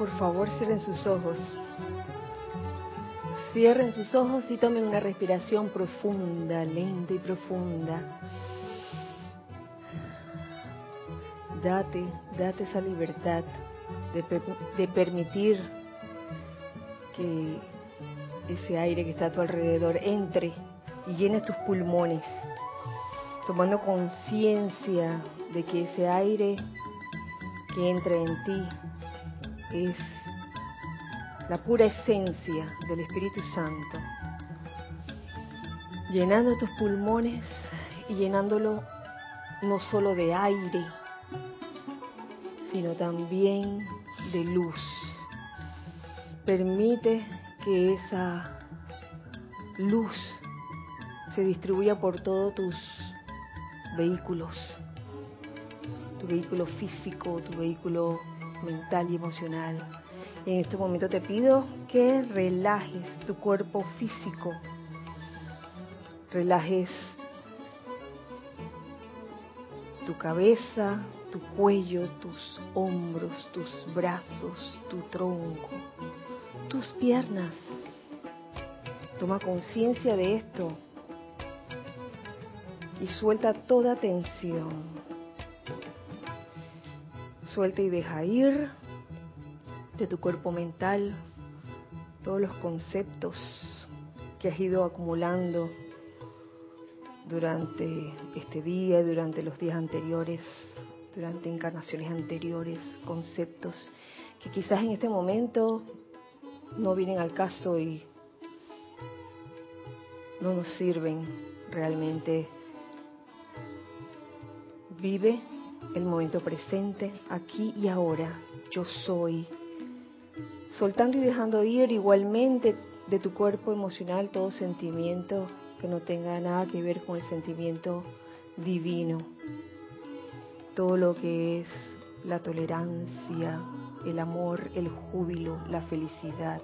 por favor cierren sus ojos. Cierren sus ojos y tomen una respiración profunda, lenta y profunda. Date, date esa libertad de, de permitir que ese aire que está a tu alrededor entre y llene tus pulmones, tomando conciencia de que ese aire que entra en ti es la pura esencia del Espíritu Santo, llenando tus pulmones y llenándolo no solo de aire, sino también de luz. Permite que esa luz se distribuya por todos tus vehículos, tu vehículo físico, tu vehículo mental y emocional. En este momento te pido que relajes tu cuerpo físico, relajes tu cabeza, tu cuello, tus hombros, tus brazos, tu tronco, tus piernas. Toma conciencia de esto y suelta toda tensión. Suelta y deja ir de tu cuerpo mental todos los conceptos que has ido acumulando durante este día, durante los días anteriores, durante encarnaciones anteriores, conceptos que quizás en este momento no vienen al caso y no nos sirven realmente. Vive el momento presente, aquí y ahora. Yo soy. Soltando y dejando ir igualmente de tu cuerpo emocional todo sentimiento que no tenga nada que ver con el sentimiento divino. Todo lo que es la tolerancia, el amor, el júbilo, la felicidad.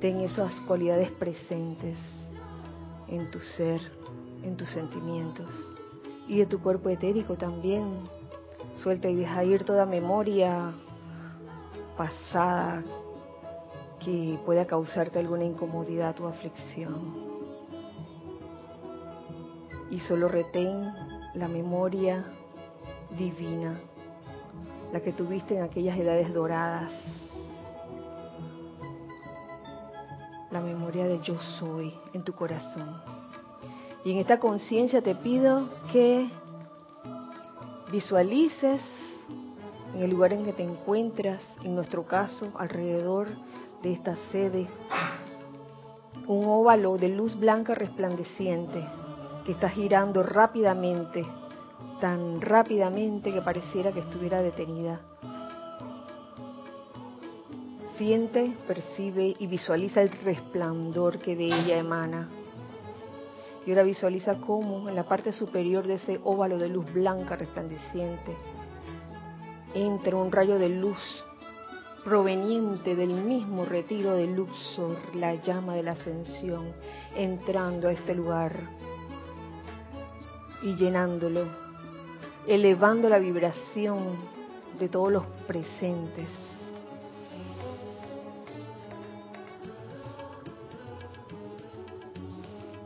Ten esas cualidades presentes en tu ser, en tus sentimientos y de tu cuerpo etérico también. Suelta y deja ir toda memoria pasada que pueda causarte alguna incomodidad o aflicción. Y solo retén la memoria divina, la que tuviste en aquellas edades doradas, la memoria de yo soy en tu corazón. Y en esta conciencia te pido que visualices en el lugar en que te encuentras, en nuestro caso, alrededor de esta sede, un óvalo de luz blanca resplandeciente que está girando rápidamente, tan rápidamente que pareciera que estuviera detenida. Siente, percibe y visualiza el resplandor que de ella emana. Y ahora visualiza cómo en la parte superior de ese óvalo de luz blanca resplandeciente entra un rayo de luz proveniente del mismo retiro de Luxor, la llama de la ascensión, entrando a este lugar y llenándolo, elevando la vibración de todos los presentes.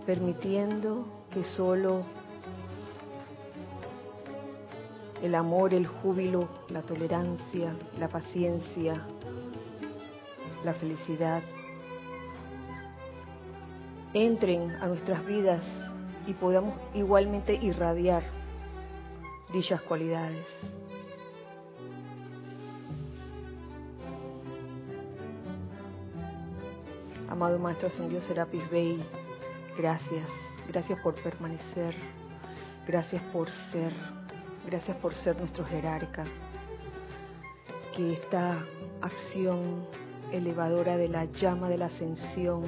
Permitiendo que solo el amor, el júbilo, la tolerancia, la paciencia, la felicidad entren a nuestras vidas y podamos igualmente irradiar dichas cualidades. Amado Maestro Ascendido Serapis Bey, gracias, gracias por permanecer, gracias por ser Gracias por ser nuestro jerarca. Que esta acción elevadora de la llama de la ascensión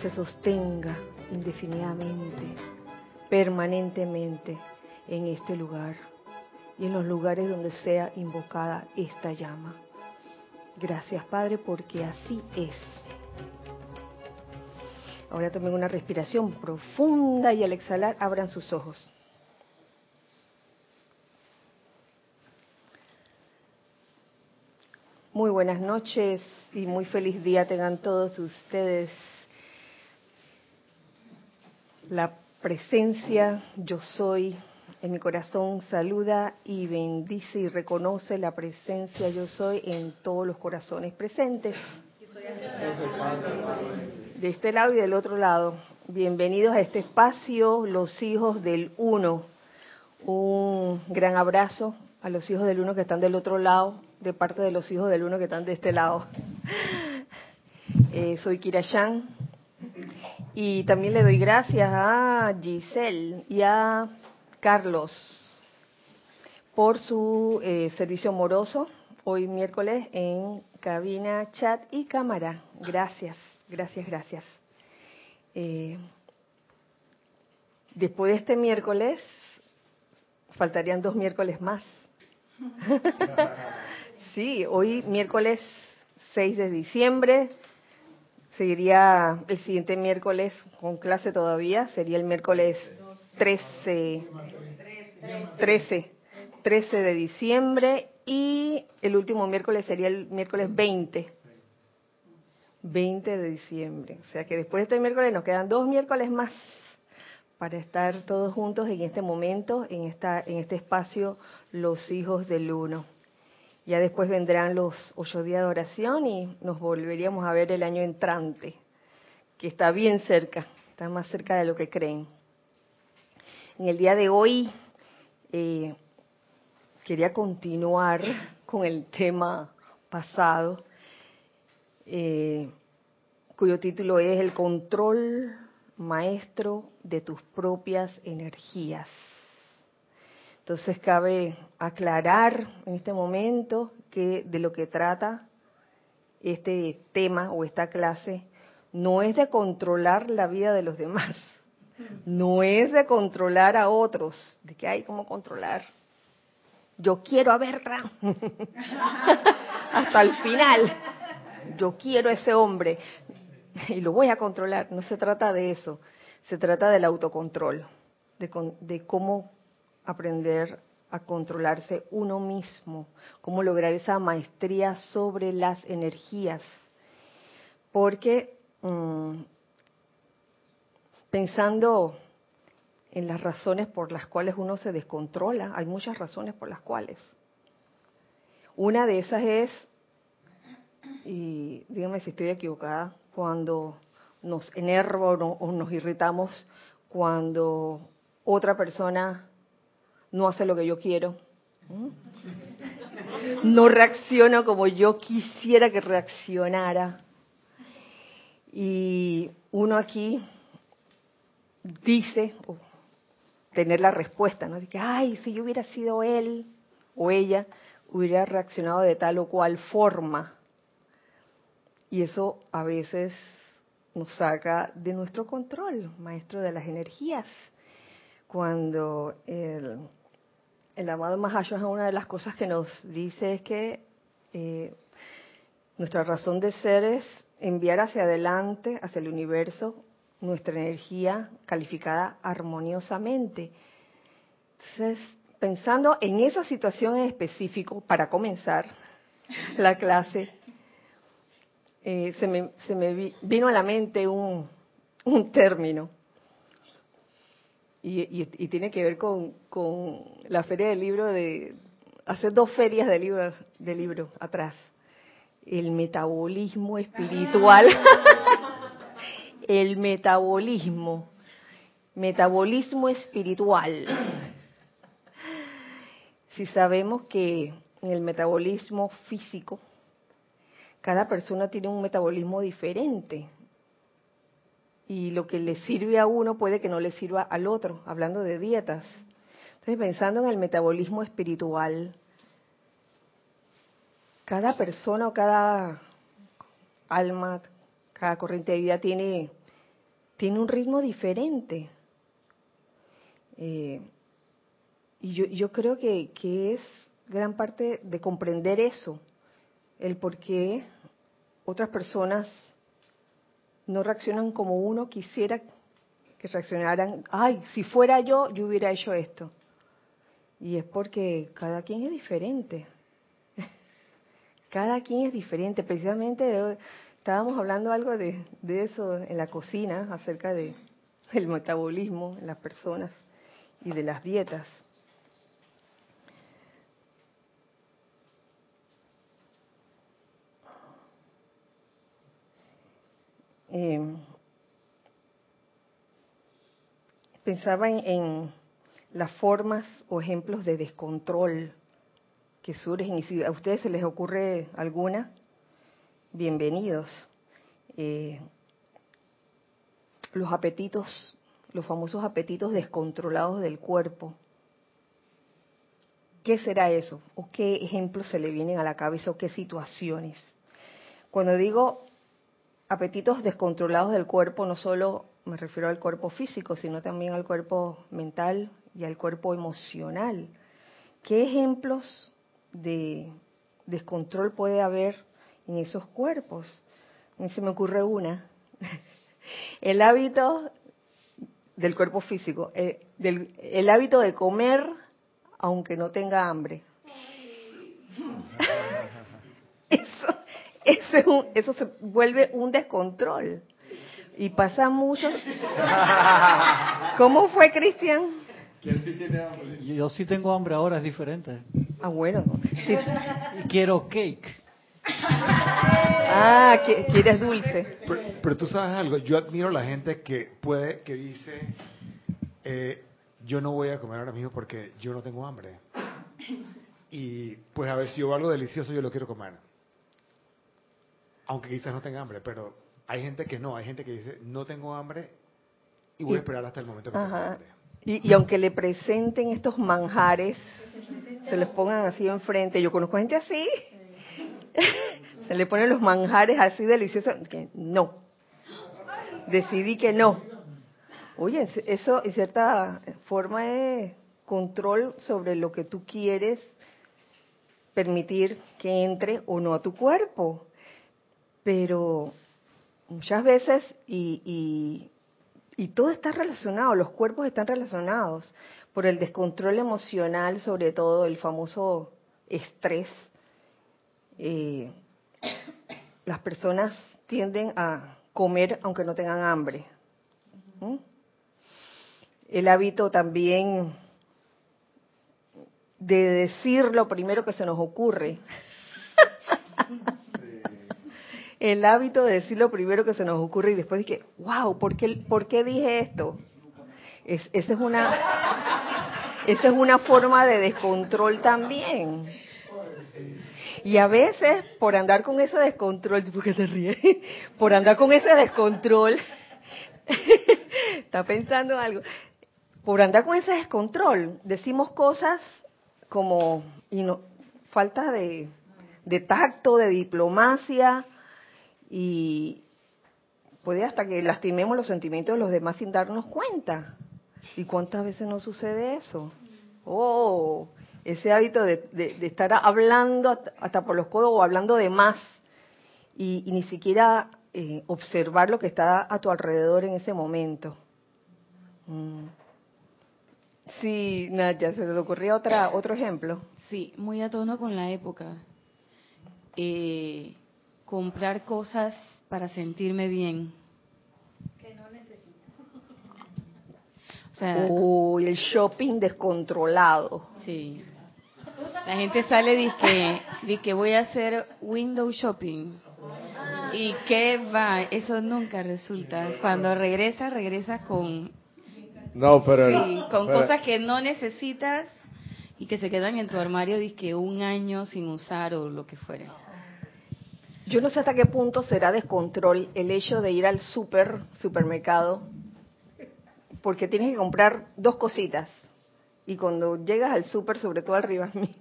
se sostenga indefinidamente, permanentemente en este lugar y en los lugares donde sea invocada esta llama. Gracias Padre porque así es. Ahora tomen una respiración profunda y al exhalar abran sus ojos. Muy buenas noches y muy feliz día tengan todos ustedes. La presencia yo soy en mi corazón saluda y bendice y reconoce la presencia yo soy en todos los corazones presentes. De este lado y del otro lado. Bienvenidos a este espacio, los hijos del uno. Un gran abrazo a los hijos del uno que están del otro lado de parte de los hijos del uno que están de este lado. Eh, soy Kira Yang y también le doy gracias a Giselle y a Carlos por su eh, servicio amoroso hoy miércoles en cabina, chat y cámara. Gracias, gracias, gracias. Eh, después de este miércoles, faltarían dos miércoles más. Sí, hoy miércoles 6 de diciembre, seguiría el siguiente miércoles con clase todavía, sería el miércoles 13, 13, 13 de diciembre y el último miércoles sería el miércoles 20, 20 de diciembre. O sea que después de este miércoles nos quedan dos miércoles más para estar todos juntos en este momento, en, esta, en este espacio, los hijos del uno. Ya después vendrán los ocho días de oración y nos volveríamos a ver el año entrante, que está bien cerca, está más cerca de lo que creen. En el día de hoy eh, quería continuar con el tema pasado, eh, cuyo título es El control maestro de tus propias energías. Entonces cabe aclarar en este momento que de lo que trata este tema o esta clase no es de controlar la vida de los demás, no es de controlar a otros, de que hay como controlar. Yo quiero a Berta hasta el final. Yo quiero a ese hombre y lo voy a controlar. No se trata de eso, se trata del autocontrol, de, de cómo aprender a controlarse uno mismo, cómo lograr esa maestría sobre las energías. Porque mm, pensando en las razones por las cuales uno se descontrola, hay muchas razones por las cuales. Una de esas es, y dígame si estoy equivocada, cuando nos enerva o nos irritamos cuando otra persona no hace lo que yo quiero, no reacciona como yo quisiera que reaccionara. Y uno aquí dice, tener la respuesta, ¿no? De que, ay, si yo hubiera sido él o ella, hubiera reaccionado de tal o cual forma. Y eso a veces nos saca de nuestro control, maestro de las energías. Cuando el, el amado Mahashohan, una de las cosas que nos dice es que eh, nuestra razón de ser es enviar hacia adelante, hacia el universo, nuestra energía calificada armoniosamente. Entonces, pensando en esa situación en específico, para comenzar la clase, eh, se, me, se, me, vino a la mente un, un término. Y, tiene que ver con, la feria del libro de hace dos ferias de libro de libro atrás. El metabolismo espiritual. El metabolismo. Metabolismo espiritual. Si sabemos que en el metabolismo físico cada persona tiene un metabolismo diferente y lo que le sirve a uno puede que no le sirva al otro, hablando de dietas. Entonces, pensando en el metabolismo espiritual, cada persona o cada alma, cada corriente de vida tiene, tiene un ritmo diferente. Eh, y yo, yo creo que, que es gran parte de comprender eso, el por qué otras personas no reaccionan como uno quisiera que reaccionaran, ay, si fuera yo, yo hubiera hecho esto. Y es porque cada quien es diferente. Cada quien es diferente. Precisamente estábamos hablando algo de, de eso en la cocina, acerca de el metabolismo en las personas y de las dietas. Eh, pensaba en, las formas o ejemplos de descontrol que surgen y si a ustedes se les ocurre alguna, bienvenidos. Eh, los apetitos, los famosos apetitos descontrolados del cuerpo. ¿Qué será eso? ¿O qué ejemplos se le vienen a la cabeza o qué situaciones? Cuando digo apetitos descontrolados del cuerpo, no solo me refiero al cuerpo físico, sino también al cuerpo mental y al cuerpo emocional. ¿Qué ejemplos de descontrol puede haber en esos cuerpos? A mí se me ocurre una. El hábito del cuerpo físico, eh, el hábito de comer aunque no tenga hambre. Eso, eso, eso se vuelve un descontrol. Y pasa mucho. ¿Cómo fue, Cristian? Yo, sí tengo hambre ahora, es diferente. Ah, bueno. quiero cake. Ah, quieres dulce. Pero, tú sabes algo, yo admiro a la gente que puede, que dice, eh, yo no voy a comer ahora mismo porque yo no tengo hambre. Y pues a ver si yo veo algo delicioso, yo lo quiero comer aunque quizás no tenga hambre, pero hay gente que no, hay gente que dice, no tengo hambre y voy a esperar hasta el momento que tenga hambre. Y, aunque le presenten estos manjares, se les pongan así enfrente, yo conozco gente así, se le ponen los manjares así deliciosos, que no, decidí que no. Oye, eso en cierta forma es control sobre lo que tú quieres permitir que entre o no a tu cuerpo pero muchas veces, y, y, todo está relacionado, los cuerpos están relacionados por el descontrol emocional, sobre todo el famoso estrés. Eh, las personas tienden a comer aunque no tengan hambre. El hábito también de decir lo primero que se nos ocurre el hábito de decir lo primero que se nos ocurre y después dije, wow, ¿por qué, ¿por qué dije esto? Es, esa, es una, esa es una forma de descontrol también. Y a veces, por andar con ese descontrol, ¿por qué te ríes? Por andar con ese descontrol, está pensando algo, por andar con ese descontrol, decimos cosas como falta de tacto, de diplomacia, y puede hasta que lastimemos los sentimientos de los demás sin darnos cuenta. ¿Y cuántas veces no sucede eso? Oh, ese hábito de, estar hablando hasta, por los codos o hablando de más y, ni siquiera eh, observar lo que está a tu alrededor en ese momento. Mm. Sí, Nadia, ¿se te ocurría otra, otro ejemplo? Sí, muy a tono con la época. Eh, comprar cosas para sentirme bien. Que no necesito. Uy, el shopping descontrolado. Sí. La gente sale y dice que voy a hacer window shopping. ¿Y qué va? Eso nunca resulta. Cuando regresa, regresa con... No, pero... con cosas que no necesitas y que se quedan en tu armario que un año sin usar o lo que fuera. Yo no sé hasta qué punto será descontrol el hecho de ir al super, supermercado, porque tienes que comprar dos cositas. Y cuando llegas al super, sobre todo al mí,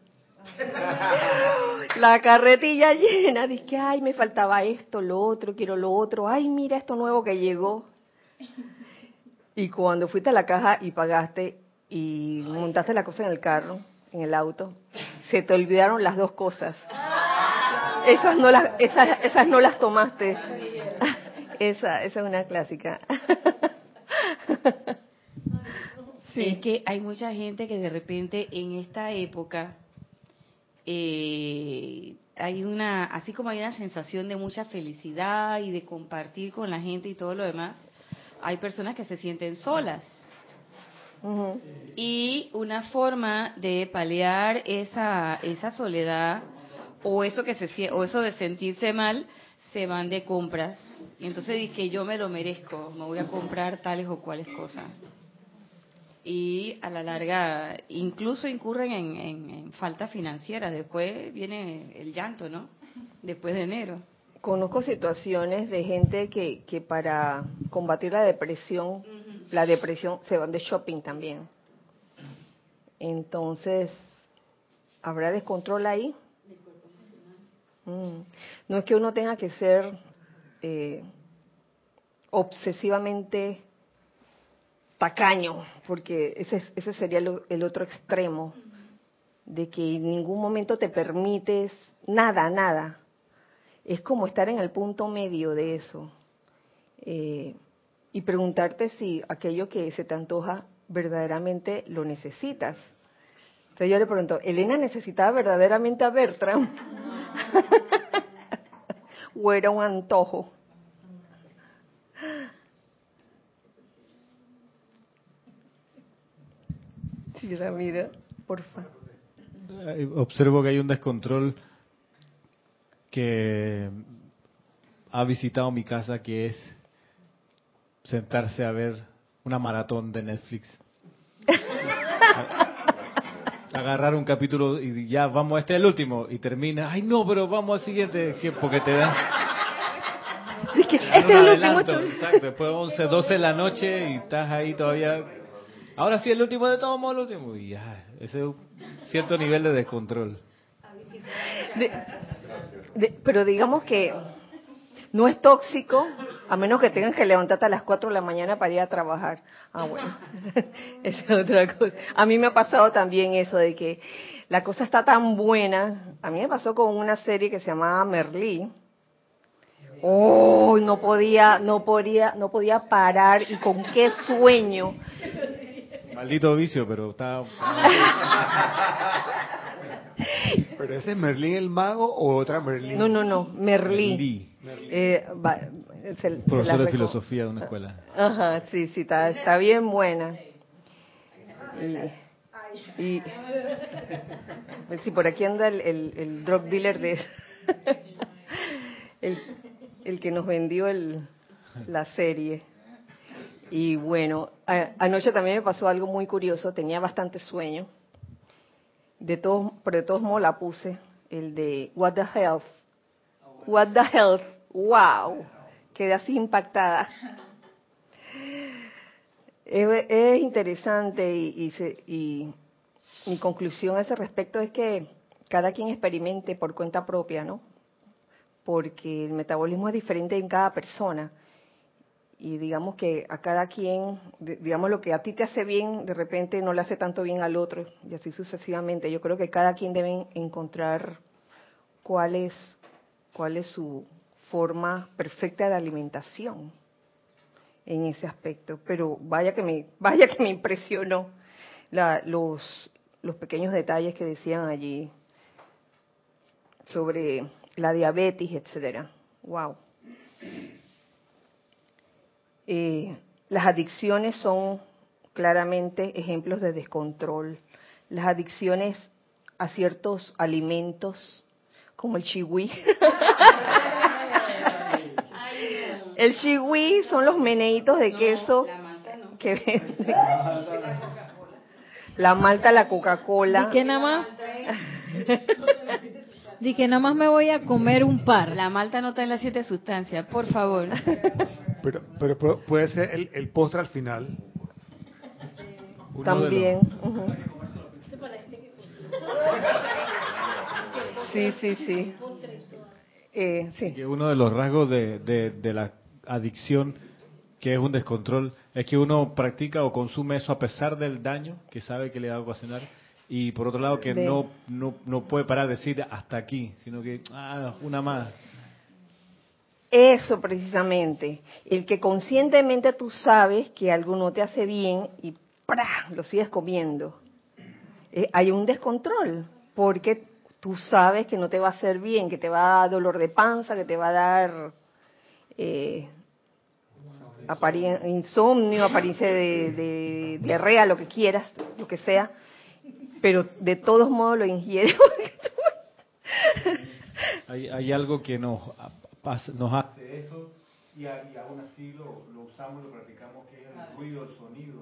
la carretilla llena, dices, ay, me faltaba esto, lo otro, quiero lo otro, ay, mira esto nuevo que llegó. Y cuando fuiste a la caja y pagaste y montaste la cosa en el carro, en el auto, se te olvidaron las dos cosas. Esas no las, esas, esas no las tomaste. Esa, esa es una clásica. Sí. Es que hay mucha gente que de repente en esta época eh, hay una, así como hay una sensación de mucha felicidad y de compartir con la gente y todo lo demás, hay personas que se sienten solas. Y una forma de paliar esa, esa soledad o eso que se o eso de sentirse mal se van de compras y entonces dice que yo me lo merezco, me voy a comprar tales o cuales cosas. Y a la larga incluso incurren en, en falta financiera, después viene el llanto, ¿no? Después de enero. Conozco situaciones de gente que, que para combatir la depresión, la depresión se van de shopping también. Entonces, ¿habrá descontrol ahí? Mm. No es que uno tenga que ser eh, obsesivamente tacaño, porque ese, ese sería el, otro extremo, de que en ningún momento te permites nada, nada. Es como estar en el punto medio de eso. Eh, y preguntarte si aquello que se te antoja verdaderamente lo necesitas. Entonces yo le pregunto, ¿Elena necesitaba verdaderamente a Bertram? o era un antojo. Sí, Ramiro, porfa. Observo que hay un descontrol que ha visitado mi casa que es sentarse a ver una maratón de Netflix. agarrar un capítulo y ya vamos, este es el último y termina, ay no, pero vamos al siguiente, porque te da... este es el último. Exacto, después 11, 12 de la noche y estás ahí todavía... Ahora sí, el último de todos modos, el último. Y ya, ese es un cierto nivel de descontrol. pero digamos que no es tóxico, a menos que tengan que levantarte a las 4 de la mañana para ir a trabajar. Ah, bueno, esa es otra cosa. A mí me ha pasado también eso de que la cosa está tan buena. A mí me pasó con una serie que se llamaba Merlí. Oh, no podía, no podía, no podía parar y con qué sueño. Maldito vicio, pero está. ¿Pero ese es Merlín el mago o otra Merlín? No, no, no, Merlí. Eh, Profesor de filosofía de una escuela. Ajá, sí, sí, está, está bien buena. Y, y por aquí anda el, el, drug dealer de el, el que nos vendió el, la serie. Y bueno, anoche también me pasó algo muy curioso, tenía bastante sueño. De todos, pero de todos modos la puse, el de What the Health. What the Health. Wow. Quedé así impactada. Es, interesante y, y mi conclusión a ese respecto es que cada quien experimente por cuenta propia, ¿no? Porque el metabolismo es diferente en cada persona y digamos que a cada quien, digamos lo que a ti te hace bien, de repente no le hace tanto bien al otro y así sucesivamente. Yo creo que cada quien debe encontrar cuál es, cuál es su forma perfecta de alimentación en ese aspecto. Pero vaya que me, vaya que me impresionó los, los pequeños detalles que decían allí sobre la diabetes, etcétera. Wow. Eh, las adicciones son claramente ejemplos de descontrol. Las adicciones a ciertos alimentos, como el chihui. el chihui son los meneitos de queso que venden. La malta, la Coca-Cola. ¿Y qué nada más? Di que nada más me voy a comer un par. La malta no está en las siete sustancias, por favor. Pero, pero puede ser el, el postre al final. También. Sí, sí, sí. Eh, sí. Que uno de los rasgos de, de, la adicción, que es un descontrol, es que uno practica o consume eso a pesar del daño que sabe que le va a ocasionar y por otro lado que no, no, no puede parar de decir hasta aquí, sino que, ah, una más. Eso precisamente, el que conscientemente tú sabes que algo no te hace bien y ¡pra! lo sigues comiendo. Eh, hay un descontrol, porque tú sabes que no te va a hacer bien, que te va a dar dolor de panza, que te va a dar eh, insomnio, apariencia de, de, diarrea, lo que quieras, lo que sea, pero de todos modos lo ingieres. hay, hay algo que nos, nos hace eso y, aún así lo, lo usamos, lo practicamos, que es el ruido, el sonido.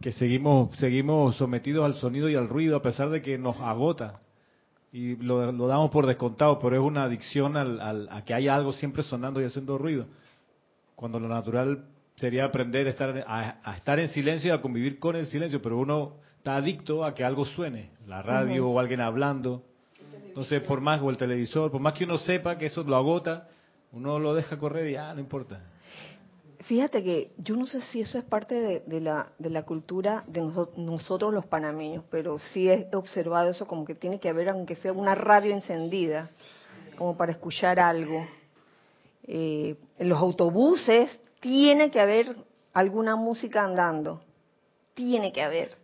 Que seguimos seguimos sometidos al sonido y al ruido a pesar de que nos agota. Y lo, damos por descontado, pero es una adicción al, a que haya algo siempre sonando y haciendo ruido, cuando lo natural sería aprender a estar, a, estar en silencio y a convivir con el silencio, pero uno está adicto a que algo suene, la radio o alguien hablando, sé, por más, o el televisor, por más que uno sepa que eso lo agota, uno lo deja correr y ya, no importa. Fíjate que yo no sé si eso es parte de, la, de la cultura de nosotros, los panameños, pero sí he observado eso como que tiene que haber, aunque sea una radio encendida, como para escuchar algo. Eh, en los autobuses tiene que haber alguna música andando, tiene que haber.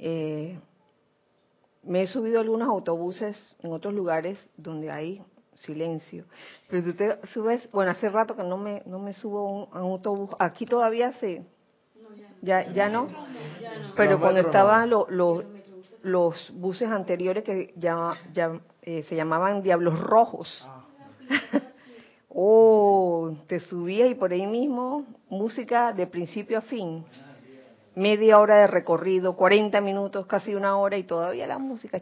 Eh, me he subido a algunos autobuses en otros lugares donde hay silencio. Pero tú te subes, bueno, hace rato que no me, no me subo a un, autobús, aquí todavía se, ya, ya no, pero cuando estaban los buses anteriores que ya, ya eh, se llamaban Diablos Rojos. Ah. oh, te subías y por ahí mismo música de principio a fin. Media hora de recorrido, 40 minutos, casi una hora y todavía la música.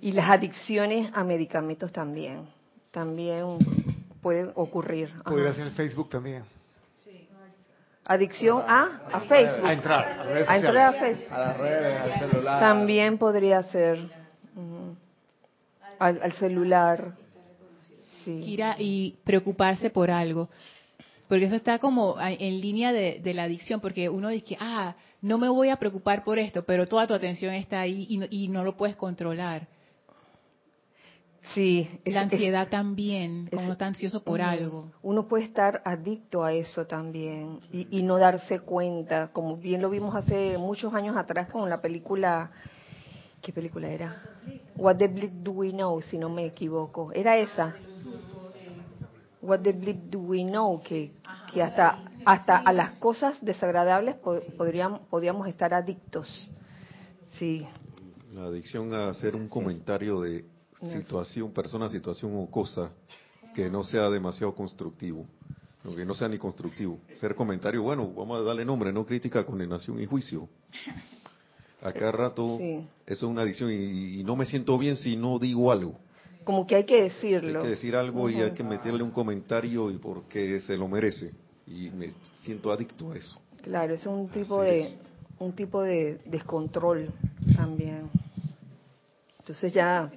Y las adicciones a medicamentos también, también pueden ocurrir. Podría ser Facebook también. Adicción a, a Facebook. A entrar, a, entrar a Facebook. A las redes, al celular. También podría ser. al, celular. Sí. y preocuparse por algo. Porque eso está como en línea de, la adicción, porque uno dice, ah, no me voy a preocupar por esto, pero toda tu atención está ahí y no lo puedes controlar. Sí. La ansiedad también, como está ansioso por algo. Uno puede estar adicto a eso también y, no darse cuenta, como bien lo vimos hace muchos años atrás con la película, ¿qué película era? What the Bleep Do We Know, si no me equivoco. Era esa. What the Bleep Do We Know, que, que hasta, hasta a las cosas desagradables podríamos, podríamos estar adictos. Sí. La adicción a hacer un comentario de situación, persona, situación o cosa que no sea demasiado constructivo, que no sea ni constructivo. Ser comentario, bueno, vamos a darle nombre, no crítica, condenación y juicio. A cada rato eso es una adicción y, no me siento bien si no digo algo. Como que hay que decirlo. Hay que decir algo y hay que meterle un comentario y porque se lo merece. Y me siento adicto a eso. Claro, es un tipo de un tipo de descontrol también. Entonces ya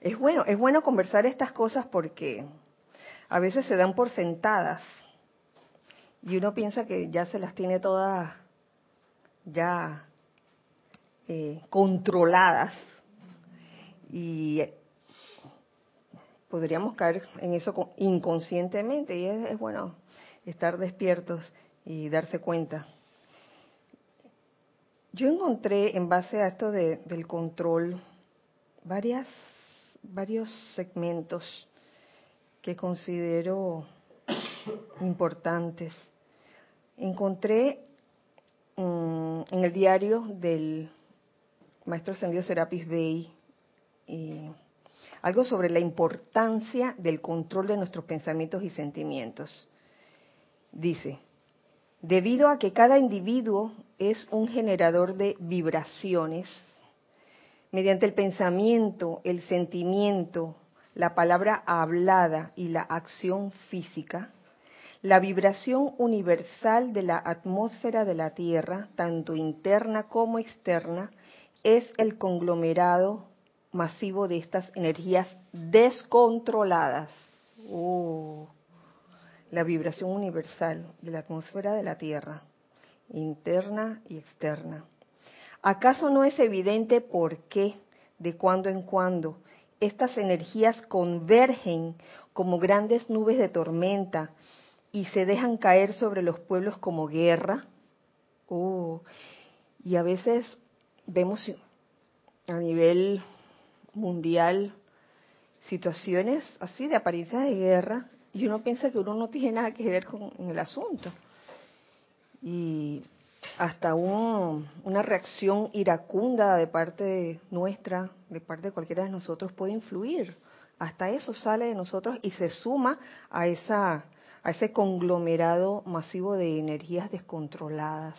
es bueno, es bueno conversar estas cosas porque a veces se dan por sentadas y uno piensa que ya se las tiene todas ya eh, controladas y podríamos caer en eso inconscientemente y es, bueno estar despiertos y darse cuenta. Yo encontré en base a esto del control varias varios segmentos que considero importantes. Encontré mm, en el diario del maestro ascendido Serapis Bey algo sobre la importancia del control de nuestros pensamientos y sentimientos. Dice, debido a que cada individuo es un generador de vibraciones, mediante el pensamiento, el sentimiento, la palabra hablada y la acción física, la vibración universal de la atmósfera de la Tierra, tanto interna como externa, es el conglomerado masivo de estas energías descontroladas. Oh, la vibración universal de la atmósfera de la Tierra, interna y externa. ¿Acaso no es evidente por qué, de cuando en cuando, estas energías convergen como grandes nubes de tormenta y se dejan caer sobre los pueblos como guerra? Oh, y a veces vemos a nivel mundial situaciones así de apariencia de guerra y uno piensa que uno no tiene nada que ver con el asunto. Y hasta una reacción iracunda de parte nuestra, de parte de cualquiera de nosotros, puede influir. Hasta eso sale de nosotros y se suma a, esa, a ese conglomerado masivo de energías descontroladas.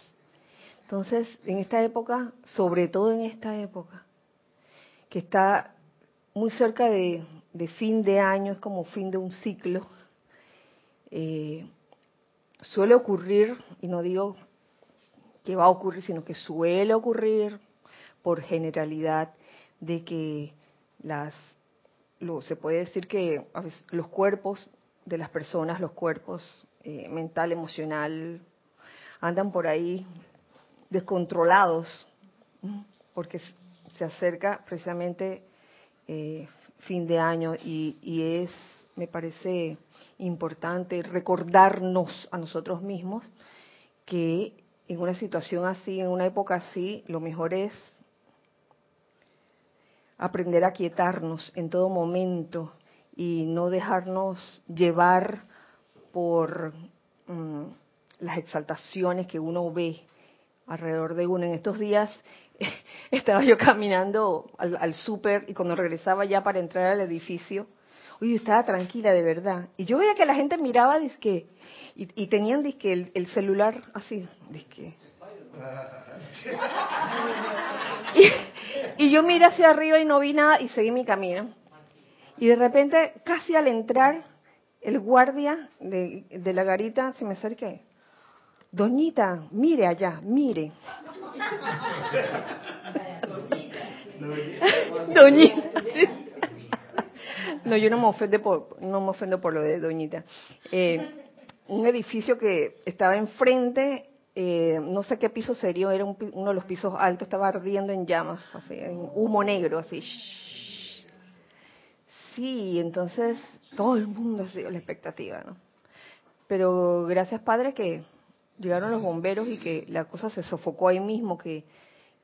Entonces, en esta época, sobre todo en esta época, que está muy cerca de, fin de año, es como fin de un ciclo, eh, suele ocurrir, y no digo que va a ocurrir, sino que suele ocurrir por generalidad de que las se puede decir que los cuerpos de las personas, los cuerpos eh, mental, emocional, andan por ahí descontrolados, porque se acerca precisamente eh, fin de año y, es, me parece importante recordarnos a nosotros mismos que en una situación así, en una época así, lo mejor es aprender a quietarnos en todo momento y no dejarnos llevar por mm, las exaltaciones que uno ve alrededor de uno. En estos días estaba yo caminando al, súper y cuando regresaba ya para entrar al edificio, oye, estaba tranquila de verdad. Y yo veía que la gente miraba disque, y, y tenían disque el, el celular así, disque. Y, y yo miré hacia arriba y no vi nada y seguí mi camino. Y de repente, casi al entrar, el guardia de, de la garita se me acerca Doñita, mire allá, mire. Doñita. No, yo no me ofendo por, no me ofendo por lo de Doñita. Eh, un edificio que estaba enfrente, eh, no sé qué piso sería, era uno de los pisos altos, estaba ardiendo en llamas, así, en humo negro, así. Sí, entonces todo el mundo ha sido la expectativa, ¿no? Pero gracias, Padre, que llegaron los bomberos y que la cosa se sofocó ahí mismo, que,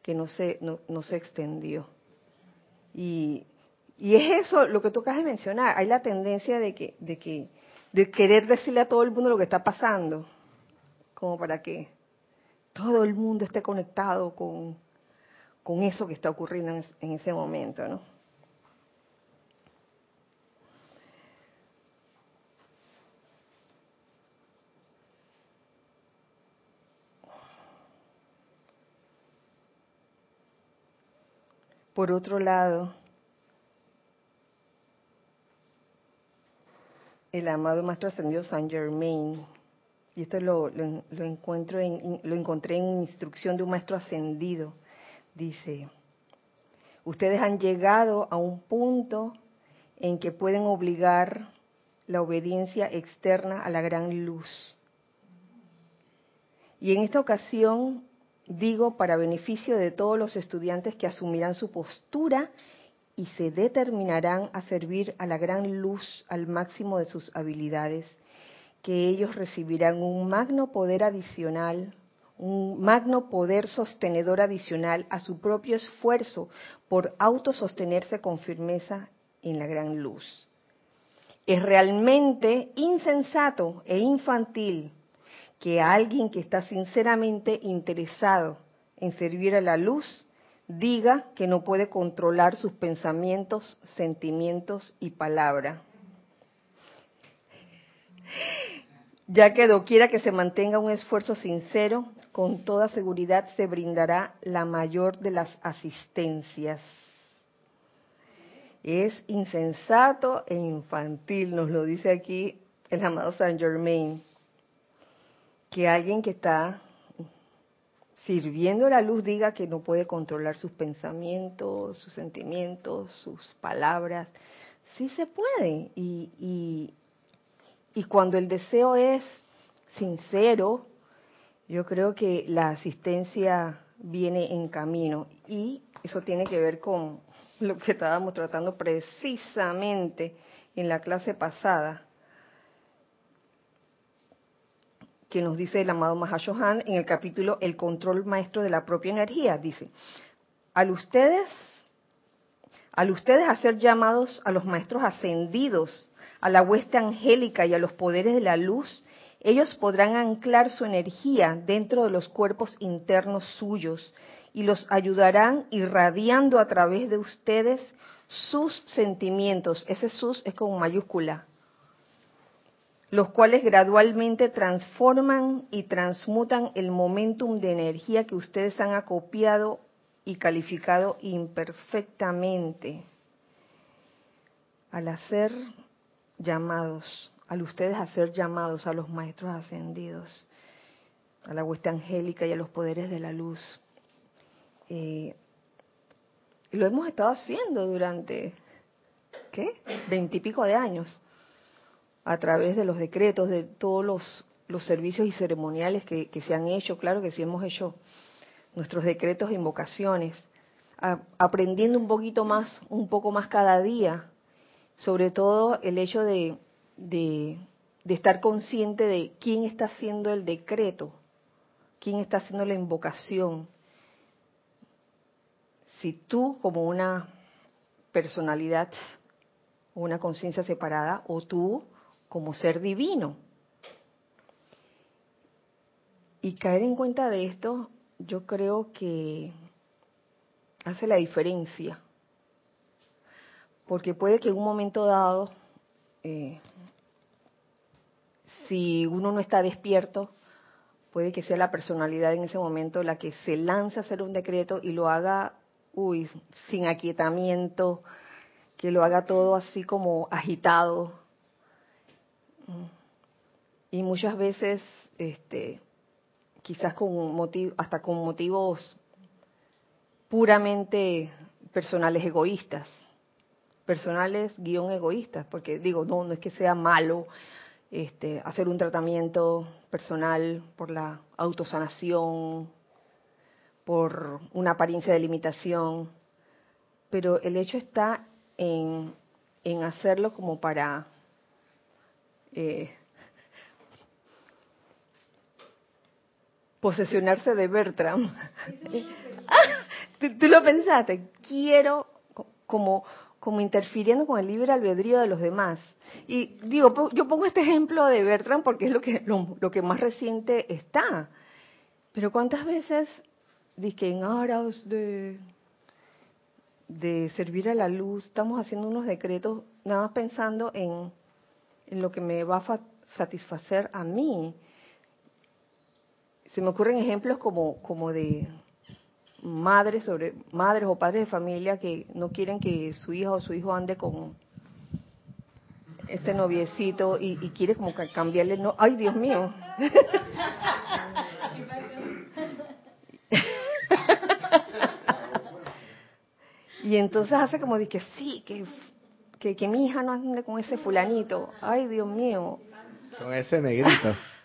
que no, se, no, se extendió. Y, y es eso lo que tú acabas de mencionar. Hay la tendencia de que, de que, de querer decirle a todo el mundo lo que está pasando, como para que todo el mundo esté conectado con, con eso que está ocurriendo en, en ese momento, ¿no? Por otro lado, el amado Maestro Ascendido San Germain, y esto lo, encuentro en, lo encontré en instrucción de un Maestro Ascendido, dice, ustedes han llegado a un punto en que pueden obligar la obediencia externa a la gran luz. Y en esta ocasión digo para beneficio de todos los estudiantes que asumirán su postura y se determinarán a servir a la gran luz al máximo de sus habilidades, que ellos recibirán un magno poder adicional, un magno poder sostenedor adicional a su propio esfuerzo por autosostenerse con firmeza en la gran luz. Es realmente insensato e infantil que alguien que está sinceramente interesado en servir a la luz diga que no puede controlar sus pensamientos, sentimientos y palabra. Ya que doquiera que se mantenga un esfuerzo sincero, con toda seguridad se brindará la mayor de las asistencias. Es insensato e infantil, nos lo dice aquí el amado Saint Germain que alguien que está sirviendo la luz diga que no puede controlar sus pensamientos, sus sentimientos, sus palabras. Sí se puede. Y, y, cuando el deseo es sincero, yo creo que la asistencia viene en camino. Y eso tiene que ver con lo que estábamos tratando precisamente en la clase pasada, que nos dice el amado Mahashohan en el capítulo El control maestro de la propia energía. Dice, al ustedes, al ustedes hacer llamados a los maestros ascendidos, a la hueste angélica y a los poderes de la luz, ellos podrán anclar su energía dentro de los cuerpos internos suyos y los ayudarán irradiando a través de ustedes sus sentimientos. Ese sus es con mayúscula. Los cuales gradualmente transforman y transmutan el momentum de energía que ustedes han acopiado y calificado imperfectamente. Al hacer llamados al ustedes hacer llamados a los maestros ascendidos, a la hueste angélica y a los poderes de la luz. Eh, lo hemos estado haciendo durante, ¿qué? Veintipico de años, a través de los decretos, de todos los, los servicios y ceremoniales que, se han hecho, claro que sí hemos hecho nuestros decretos e invocaciones, aprendiendo un poquito más, un poco más cada día, sobre todo el hecho de de, estar consciente de quién está haciendo el decreto, quién está haciendo la invocación. Si tú como una personalidad una conciencia separada o tú como ser divino. Y caer en cuenta de esto, yo creo que hace la diferencia. Porque puede que en un momento dado eh, si uno no está despierto, puede que sea la personalidad en ese momento la que se lanza a hacer un decreto y lo haga, uy, sin aquietamiento, que lo haga todo así como agitado. Y muchas veces, este, quizás con motivo, hasta con motivos puramente personales egoístas, personales guion egoístas, porque digo, no, no es que sea malo este, hacer un tratamiento personal por la autosanación, por una apariencia de limitación, pero el hecho está en, en hacerlo como para eh, posesionarse de Bertram. ¿Tú, lo pensaste, quiero como como interfiriendo con el libre albedrío de los demás. Y digo, yo pongo este ejemplo de Bertrand porque es lo que, lo, que más reciente está. Pero ¿cuántas veces, que en aras de, de servir a la luz, estamos haciendo unos decretos nada más pensando en, en lo que me va a satisfacer a mí? Se me ocurren ejemplos como, como de madres sobre madres o padres de familia que no quieren que su hija o su hijo ande con este noviecito y, quiere como cambiarle no ay Dios mío y entonces hace como de que sí que, que, que mi hija no ande con ese fulanito ay Dios mío con ese negrito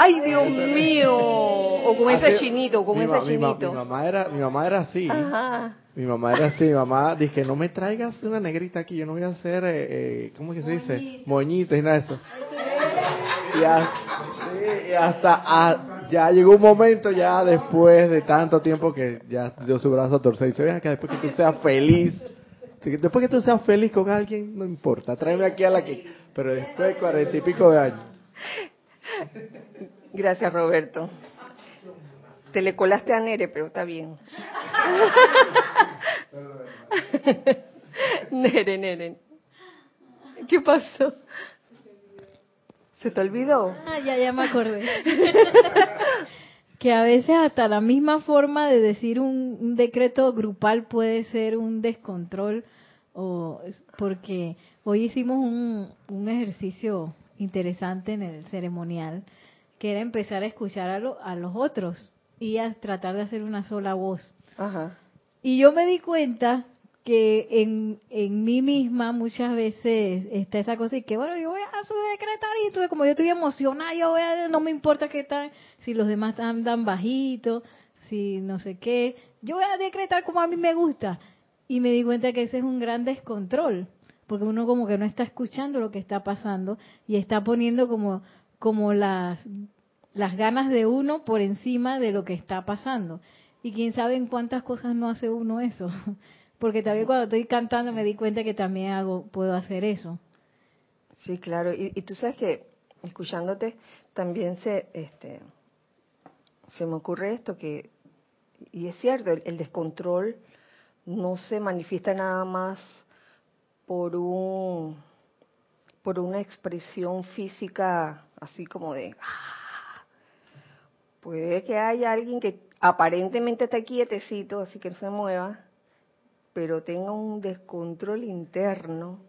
¡Ay, Dios mío! O con ese chinito, con ese chinito. Mi, mamá era, mi mamá era así. Mi mamá era así. Mi mamá dice, no me traigas una negrita aquí, yo no voy a hacer, eh, eh ¿cómo que se dice? Moñitos y nada de eso. Y, hasta, ya llegó un momento ya después de tanto tiempo que ya dio su brazo a torcer y dice, ven acá, después que tú seas feliz, después que tú seas feliz con alguien, no importa, tráeme aquí a la que... Pero después de cuarenta y pico de años. Gracias, Roberto. Te le colaste a Nere, pero está bien. Nere, Nere. ¿Qué pasó? ¿Se te olvidó? Ah, ya, ya me acordé. que a veces hasta la misma forma de decir un, decreto grupal puede ser un descontrol o porque hoy hicimos un, un ejercicio interesante en el ceremonial que era empezar a escuchar a, a los otros y a tratar de hacer una sola voz. Y yo me di cuenta que en, en mí misma muchas veces está esa cosa y que bueno, yo voy a su decretar y tú, como yo estoy emocionada, yo voy a, no me importa qué tal, si los demás andan bajitos, si no sé qué, yo voy a decretar como a mí me gusta. Y me di cuenta que ese es un gran descontrol, porque uno como que no está escuchando lo que está pasando y está poniendo como como las las ganas de uno por encima de lo que está pasando. Y quién sabe en cuántas cosas no hace uno eso. Porque también cuando estoy cantando me di cuenta que también hago, puedo hacer eso. Sí, claro. Y, tú sabes que, escuchándote, también se, este, se me ocurre esto que, y es cierto, el, descontrol no se manifiesta nada más por un, por una expresión física así como de, ah, puede que haya alguien que aparentemente está quietecito, así que no se mueva, pero tenga un descontrol interno,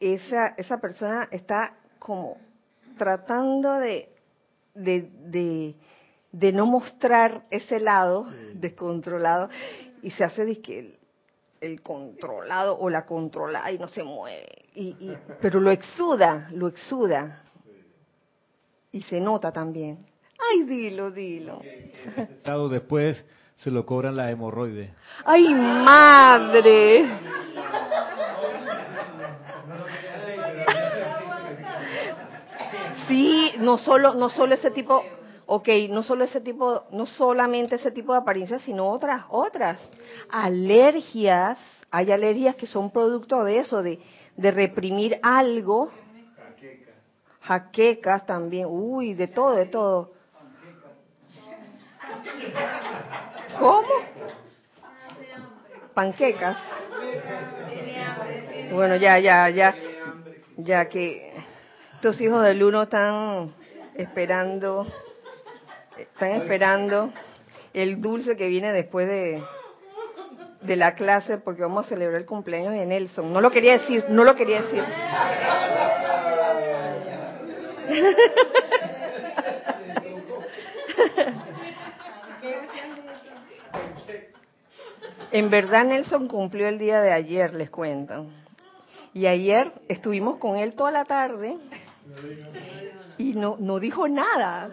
esa, esa persona está como tratando de, de, de, no mostrar ese lado descontrolado y se hace el, el, controlado o la controlada y no se mueve, y, pero lo exuda, lo exuda y se nota también. Ay, dilo, dilo. Estado después se lo cobran la hemorroide. ¡Ay, madre! Sí, no solo, no solo ese tipo, ok, no solo ese tipo, no solamente ese tipo de apariencias, sino otras, otras. Alergias, hay alergias que son producto de eso, de, de reprimir algo. Jaquecas también, uy, de todo, de todo. ¿Cómo? Panquecas. Bueno, ya, ya, ya, ya que estos hijos del uno están esperando, están esperando el dulce que viene después de, de la clase porque vamos a celebrar el cumpleaños de Nelson. No lo quería decir, no lo quería decir. En verdad Nelson cumplió el día de ayer, les cuento. Y ayer estuvimos con él toda la tarde y no, no dijo nada.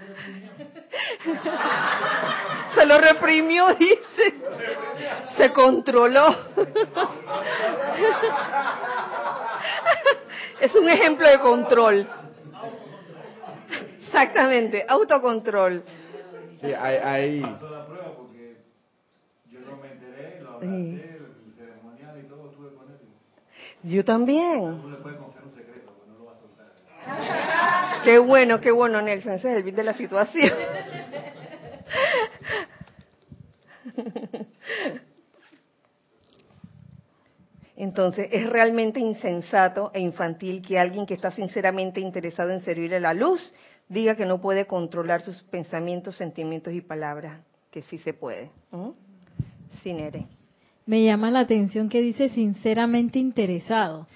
Se lo reprimió, dice. Se controló. Es un ejemplo de control. Exactamente, autocontrol. Sí, hay, hay, yo también. Qué bueno, qué bueno, Nelson. Ese es el bit de la situación. Entonces, es realmente insensato e infantil que alguien que está sinceramente interesado en servir a la luz diga que no puede controlar sus pensamientos, sentimientos y palabras, que sí se puede. Sin eres me llama la atención que dice sinceramente interesado.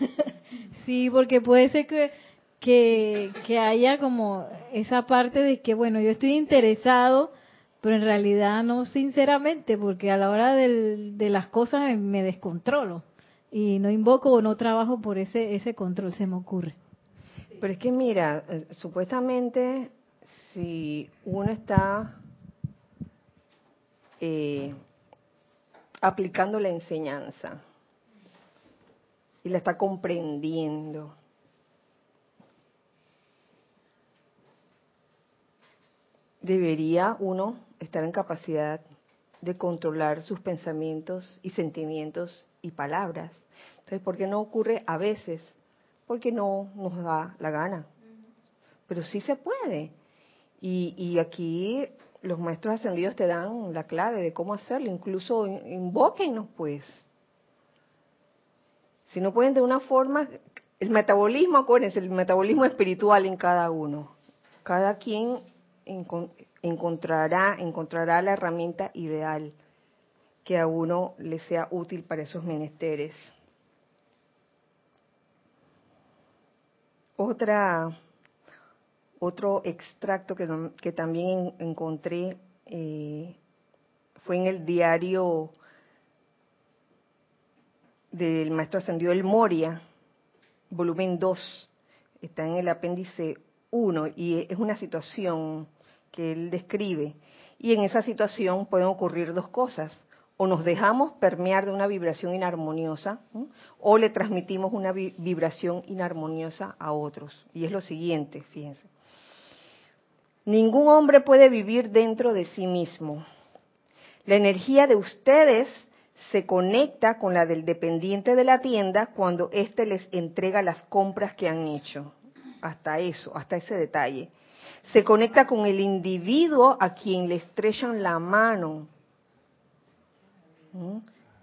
sí, porque puede ser que, que, haya como esa parte de que, bueno, yo estoy interesado, pero en realidad no sinceramente, porque a la hora de las cosas me descontrolo y no invoco o no trabajo por ese, ese control, se me ocurre. Pero es que mira, eh, supuestamente si uno está eh, aplicando la enseñanza y la está comprendiendo. Debería uno estar en capacidad de controlar sus pensamientos y sentimientos y palabras. Entonces, ¿por qué no ocurre a veces? Porque no nos da la gana. Pero sí se puede. Y, y aquí los maestros ascendidos te dan la clave de cómo hacerlo, incluso invóquennos pues. Si no pueden de una forma, el metabolismo, acuérdense, el metabolismo espiritual en cada uno. Cada quien encontrará, encontrará la herramienta ideal que a uno le sea útil para esos menesteres. Otra otro extracto que, también encontré eh, fue en el diario del maestro ascendido El Moria, volumen 2, está en el apéndice 1 y es una situación que él describe. Y en esa situación pueden ocurrir dos cosas. O nos dejamos permear de una vibración inarmoniosa o le transmitimos una vibración inarmoniosa a otros. Y es lo siguiente, fíjense. Ningún hombre puede vivir dentro de sí mismo. La energía de ustedes se conecta con la del dependiente de la tienda cuando éste les entrega las compras que han hecho. Hasta eso, hasta ese detalle. Se conecta con el individuo a quien le estrechan la mano. ¿Mm?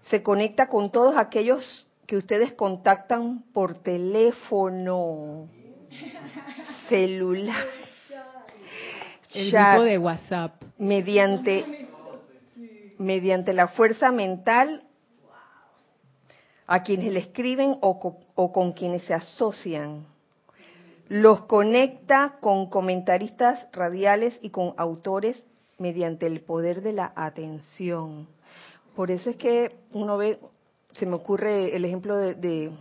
Se conecta con todos aquellos que ustedes contactan por teléfono, celular, el grupo de WhatsApp, mediante mediante la fuerza mental a quienes le escriben o, o con quienes se asocian. Los conecta con comentaristas radiales y con autores mediante el poder de la atención. Por eso es que uno ve, se me ocurre el ejemplo de,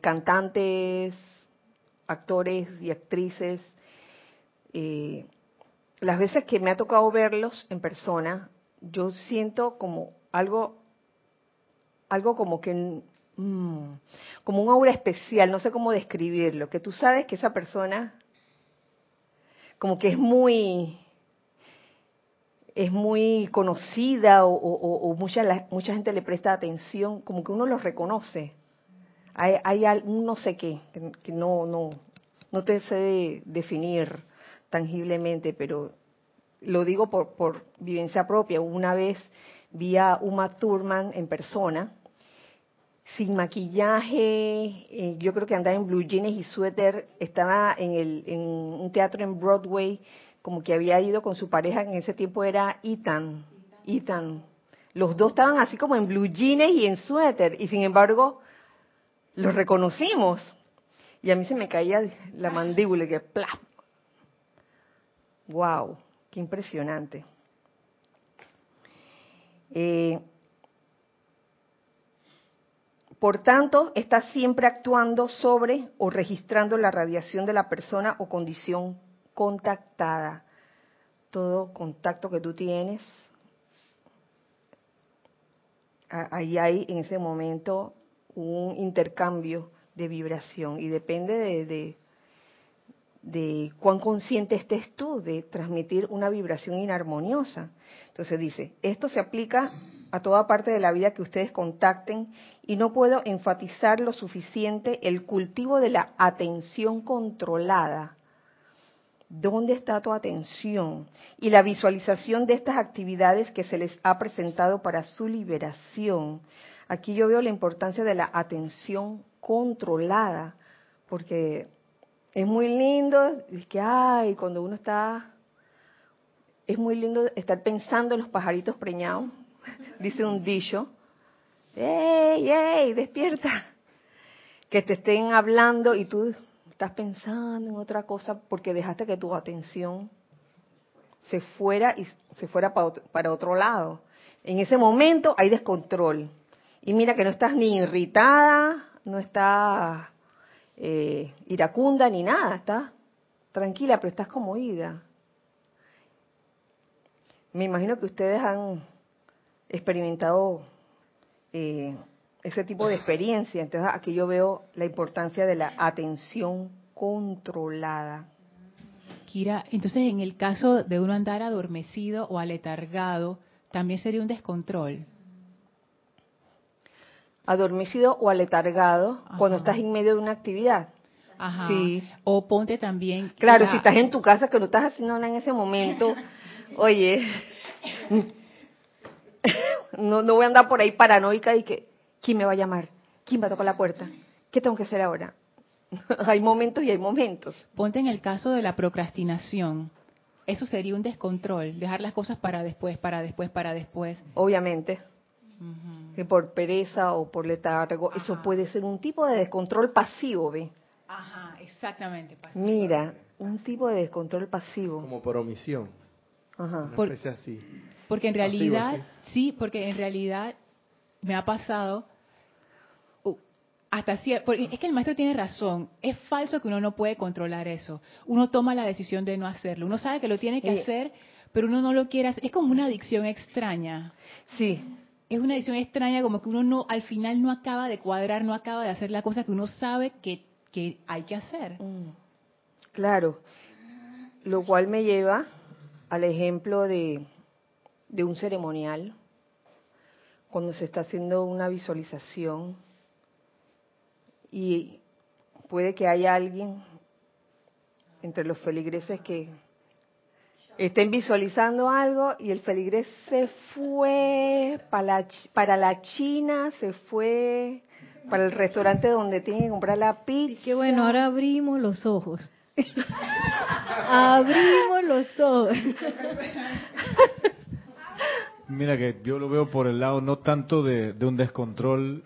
cantantes, actores y actrices. Eh, las veces que me ha tocado verlos en persona, yo siento como algo, algo como que, mm, como un aura especial, no sé cómo describirlo, que tú sabes que esa persona como que es muy, es muy conocida o, mucha, mucha gente le presta atención, como que uno los reconoce. Hay, hay un no sé qué, que, no, no, no te sé definir tangiblemente, pero lo digo por, por vivencia propia. Una vez vi a Uma Thurman en persona, sin maquillaje, eh, yo creo que andaba en blue jeans y suéter, estaba en, el, en un teatro en Broadway como que había ido con su pareja, en ese tiempo era Ethan. Ethan. Los dos estaban así como en blue jeans y en suéter, y sin embargo, los reconocimos. Y a mí se me caía la mandíbula, que ¡plap! ¡Wow! ¡Qué impresionante! Eh, por tanto, está siempre actuando sobre o registrando la radiación de la persona o condición contactada. Todo contacto que tú tienes, ahí hay en ese momento un intercambio de vibración y depende de, de, cuán consciente estés tú de transmitir una vibración inarmoniosa. Entonces dice, esto se aplica a toda parte de la vida que ustedes contacten y no puedo enfatizar lo suficiente el cultivo de la atención controlada ¿Dónde está tu atención? Y la visualización de estas actividades que se les ha presentado para su liberación. Aquí yo veo la importancia de la atención controlada, porque es muy lindo, es que, ay, cuando uno está, es muy lindo estar pensando en los pajaritos preñados, dice un dicho, ¡ey, ey, despierta! Que te estén hablando y tú estás pensando en otra cosa porque dejaste que tu atención se fuera y se fuera para otro, lado. En ese momento hay descontrol. Y mira que no estás ni irritada, no estás eh, iracunda ni nada, estás tranquila, pero estás como ida. Me imagino que ustedes han experimentado eh, ese tipo de experiencia. Entonces aquí yo veo la importancia de la atención controlada. Kira, entonces en el caso de uno andar adormecido o aletargado, también sería un descontrol. Adormecido o aletargado cuando estás en medio de una actividad. Ajá. Sí. O ponte también. Claro, si estás en tu casa que no estás haciendo nada en ese momento, oye, no, no voy a andar por ahí paranoica y que ¿Quién me va a llamar? ¿Quién va a tocar la puerta? ¿Qué tengo que hacer ahora? hay momentos y hay momentos. Ponte en el caso de la procrastinación. Eso sería un descontrol, dejar las cosas para después, para después, para después. Obviamente. Que por pereza o por letargo, eso puede ser un tipo de descontrol pasivo, ¿ve? Ajá, exactamente. Mira, un tipo de descontrol pasivo. Como por omisión. Ajá. así. Porque en realidad, sí, porque en realidad me ha pasado uh, hasta cierto, es que el maestro tiene razón, es falso que uno no puede controlar eso. Uno toma la decisión de no hacerlo. Uno sabe que lo tiene que hacer, pero uno no lo quiere hacer. Es como una adicción extraña. Sí. Es una adicción extraña como que uno no al final no acaba de cuadrar, no acaba de hacer la cosa que uno sabe que, que hay que hacer. Mm. Claro. Lo cual me lleva al ejemplo de, de un ceremonial, cuando se está haciendo una visualización y puede que haya alguien entre los feligreses que estén visualizando algo y el feligres se fue para la, para la China, se fue para el restaurante donde tiene que comprar la pizza. qué bueno, ahora abrimos los ojos. abrimos los ojos. Mira que yo lo veo por el lado no tanto de, de un descontrol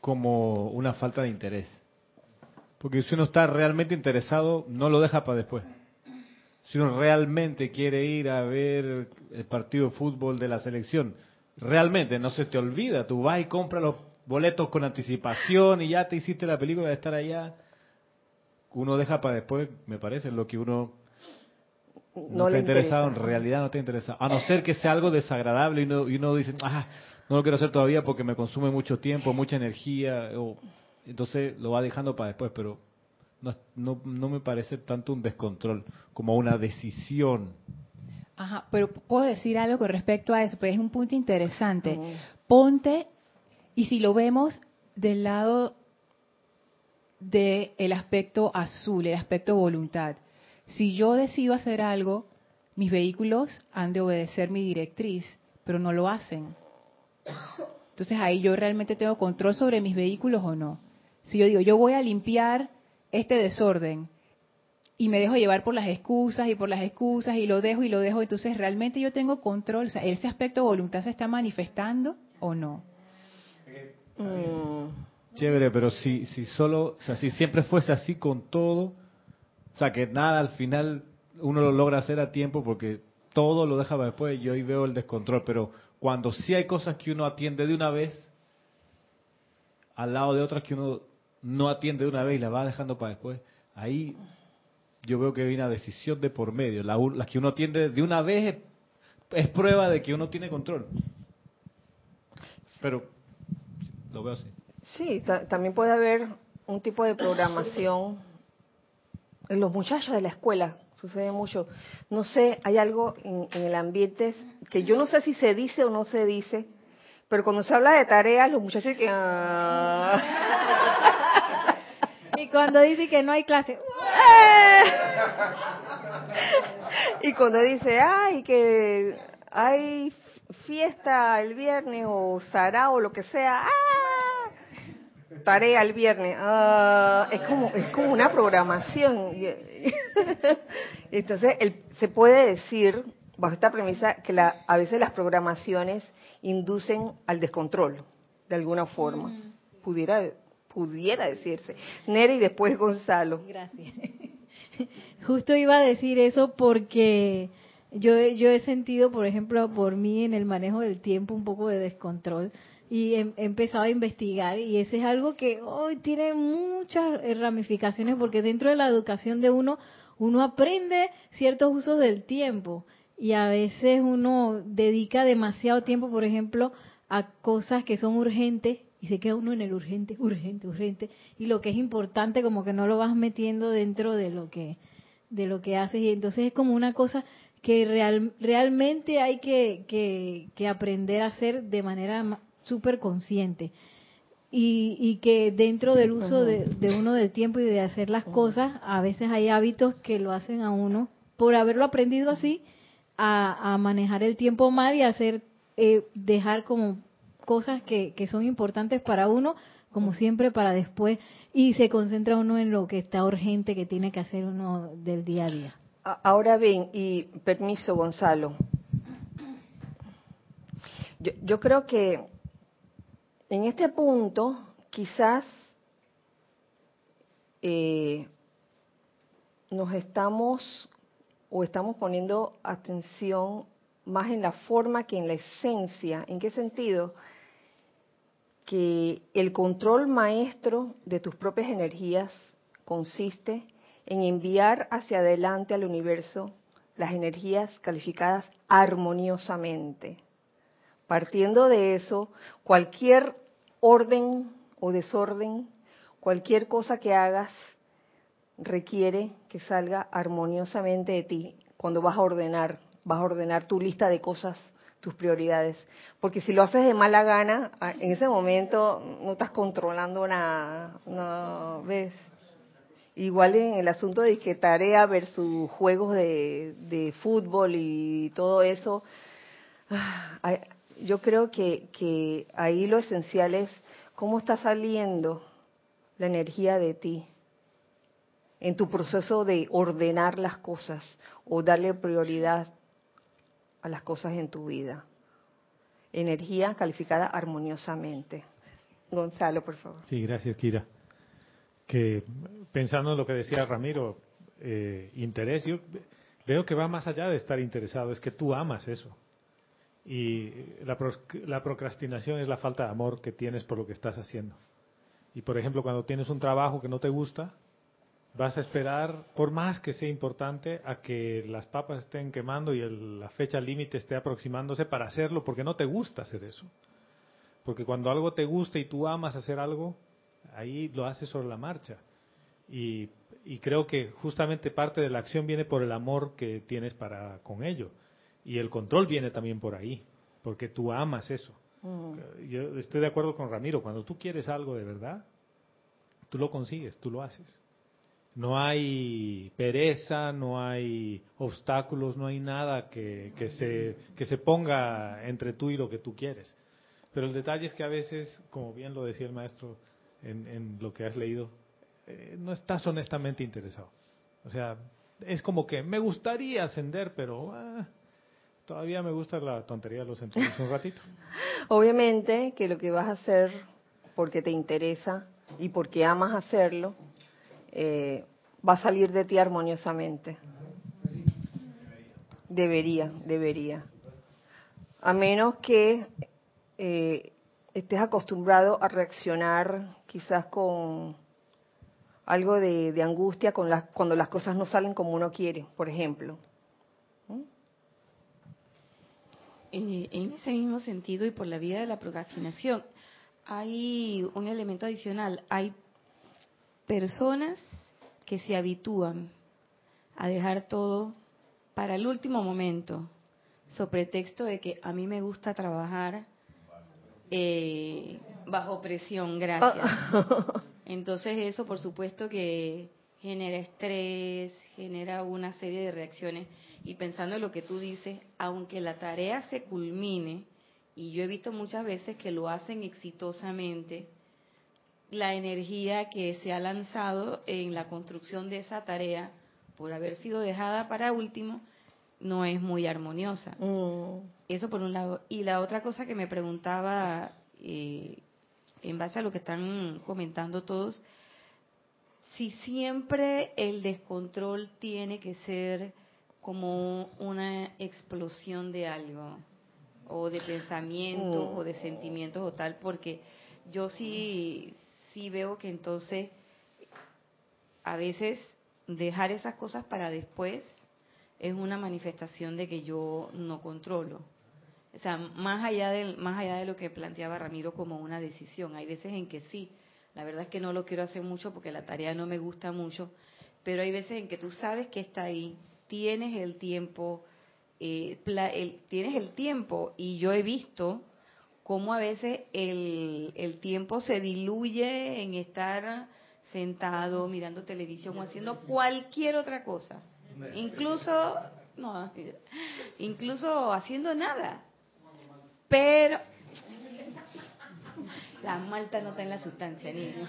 como una falta de interés. Porque si uno está realmente interesado, no lo deja para después. Si uno realmente quiere ir a ver el partido de fútbol de la selección, realmente no se te olvida, tú vas y compras los boletos con anticipación y ya te hiciste la película de estar allá. Uno deja para después, me parece, lo que uno no, está interesado, en realidad no está interesado. A no ser que sea algo desagradable y uno, y uno dice, ah, no lo quiero hacer todavía porque me consume mucho tiempo, mucha energía, o entonces lo va dejando para después, pero no, no, no me parece tanto un descontrol como una decisión. Ajá, pero puedo decir algo con respecto a eso, pues es un punto interesante. Ponte, y si lo vemos del lado del el aspecto azul, el aspecto voluntad, si yo decido hacer algo, mis vehículos han de obedecer mi directriz, pero no lo hacen. Entonces ahí yo realmente tengo control sobre mis vehículos o no. Si yo digo, yo voy a limpiar este desorden y me dejo llevar por las excusas y por las excusas y lo dejo y lo dejo, entonces realmente yo tengo control, o sea, ese aspecto de voluntad se está manifestando o no. Mm. Chévere, pero si, si solo, o sea, si siempre fuese así con todo, o sea, que nada al final uno lo logra hacer a tiempo porque todo lo deja después, yo ahí veo el descontrol, pero cuando sí hay cosas que uno atiende de una vez, al lado de otras que uno no atiende de una vez y la va dejando para después, ahí yo veo que hay una decisión de por medio. La, que uno atiende de una vez es, prueba de que uno tiene control. Pero lo veo así. Sí, también puede haber un tipo de programación en los muchachos de la escuela. Sucede mucho. No sé, hay algo en, el ambiente que yo no sé si se dice o no se dice, pero cuando se habla de tareas, los muchachos que... y cuando dice que no hay clase... y cuando dice, ay, que hay fiesta el viernes o sarao o lo que sea, ¡ah! tarea el viernes, ah, es como es como una programación. Entonces, se puede decir bajo esta premisa que la, a veces las programaciones inducen al descontrol, de alguna forma. Pudiera, pudiera decirse. Nere después Gonzalo. Gracias. Justo iba a decir eso porque yo, yo he sentido, por ejemplo, por mí en el manejo del tiempo un poco de descontrol y he, empezado a investigar y ese es algo que hoy tiene muchas ramificaciones porque dentro de la educación de uno uno aprende ciertos usos del tiempo y a veces uno dedica demasiado tiempo, por ejemplo, a cosas que son urgentes y se queda uno en el urgente, urgente, urgente. Y lo que es importante como que no lo vas metiendo dentro de lo que de lo que haces. Y entonces es como una cosa que real, realmente hay que, que, aprender a hacer de manera súper consciente y, y, que dentro del uso de, de, uno del tiempo y de hacer las cosas a veces hay hábitos que lo hacen a uno por haberlo aprendido así a, manejar el tiempo mal y hacer, eh, dejar como cosas que, que son importantes para uno, como siempre para después, y se concentra uno en lo que está urgente que tiene que hacer uno del día a día. Ahora bien, y permiso Gonzalo, yo, yo creo que en este punto quizás eh, nos estamos o estamos poniendo atención más en la forma que en la esencia. ¿En qué sentido? Que el control maestro de tus propias energías consiste en enviar hacia adelante al universo las energías calificadas armoniosamente. Partiendo de eso, cualquier orden o desorden, cualquier cosa que hagas, requiere que salga armoniosamente de ti cuando vas a ordenar, vas a ordenar tu lista de cosas, tus prioridades. Porque si lo haces de mala gana, en ese momento no estás controlando nada, no ves. Igual en el asunto de que tarea versus juegos de, de fútbol y todo eso, ah, yo creo que, que ahí lo esencial es cómo está saliendo la energía de ti en tu proceso de ordenar las cosas o darle prioridad a las cosas en tu vida. Energía calificada armoniosamente. Gonzalo, por favor. Sí, gracias, Kira. Que pensando en lo que decía Ramiro, eh, interés, yo veo que va más allá de estar interesado, es que tú amas eso. Y la, la procrastinación es la falta de amor que tienes por lo que estás haciendo. Y por ejemplo, cuando tienes un trabajo que no te gusta, vas a esperar, por más que sea importante, a que las papas estén quemando y la fecha límite esté aproximándose para hacerlo, porque no te gusta hacer eso. Porque cuando algo te gusta y tú amas hacer algo, ahí lo haces sobre la marcha. Y, y creo que justamente parte de la acción viene por el amor que tienes para con ello. Y el control viene también por ahí, porque tú amas eso. Mm. Yo estoy de acuerdo con Ramiro, cuando tú quieres algo de verdad, tú lo consigues, tú lo haces. No hay pereza, no hay obstáculos, no hay nada que, que, se, que se ponga entre tú y lo que tú quieres. Pero el detalle es que a veces, como bien lo decía el maestro en, en lo que has leído, eh, no estás honestamente interesado. O sea, es como que me gustaría ascender, pero ah, Todavía me gusta la tontería de los sentidos un ratito. Obviamente que lo que vas a hacer porque te interesa y porque amas hacerlo, eh, va a salir de ti armoniosamente. Debería, debería. A menos que eh, estés acostumbrado a reaccionar quizás con algo de, angustia con cuando las cosas no salen como uno quiere, por ejemplo. Eh, en ese mismo sentido y por la vía de la procrastinación, hay un elemento adicional. Hay personas que se habitúan a dejar todo para el último momento, sobre pretexto de que a mí me gusta trabajar eh, bajo presión, gracias. Entonces eso, por supuesto, que genera estrés, genera una serie de reacciones y pensando en lo que tú dices, aunque la tarea se culmine, y yo he visto muchas veces que lo hacen exitosamente, la energía que se ha lanzado en la construcción de esa tarea, por haber sido dejada para último, no es muy armoniosa. Mm. Eso por un lado. Y la otra cosa que me preguntaba, eh, en base a lo que están comentando todos, si siempre el descontrol tiene que ser como una explosión de algo, o de pensamiento, mm. o de sentimientos o tal, porque yo sí, sí veo que entonces a veces dejar esas cosas para después es una manifestación de que yo no controlo. O sea, más allá de, más allá de lo que planteaba Ramiro como una decisión, hay veces en que sí, la verdad es que no lo quiero hacer mucho porque la tarea no me gusta mucho, pero hay veces en que tú sabes que está ahí, tienes el tiempo, eh, tienes el tiempo y yo he visto cómo a veces el, el tiempo se diluye en estar sentado mirando televisión o haciendo cualquier otra cosa, incluso no, incluso haciendo nada, pero la malta no está en la sustancia, niño.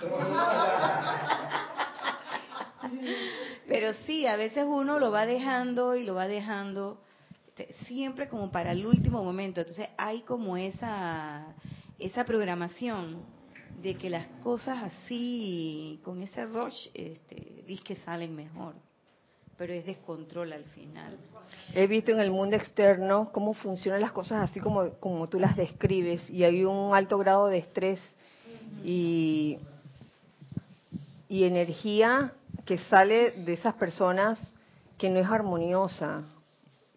Pero sí, a veces uno lo va dejando y lo va dejando siempre como para el último momento. Entonces hay como esa, esa programación de que las cosas así, con ese rush, este, que salen mejor. Pero es descontrol al final. He visto en el mundo externo cómo funcionan las cosas así como, como tú las describes y hay un alto grado de estrés y, y energía que sale de esas personas que no es armoniosa.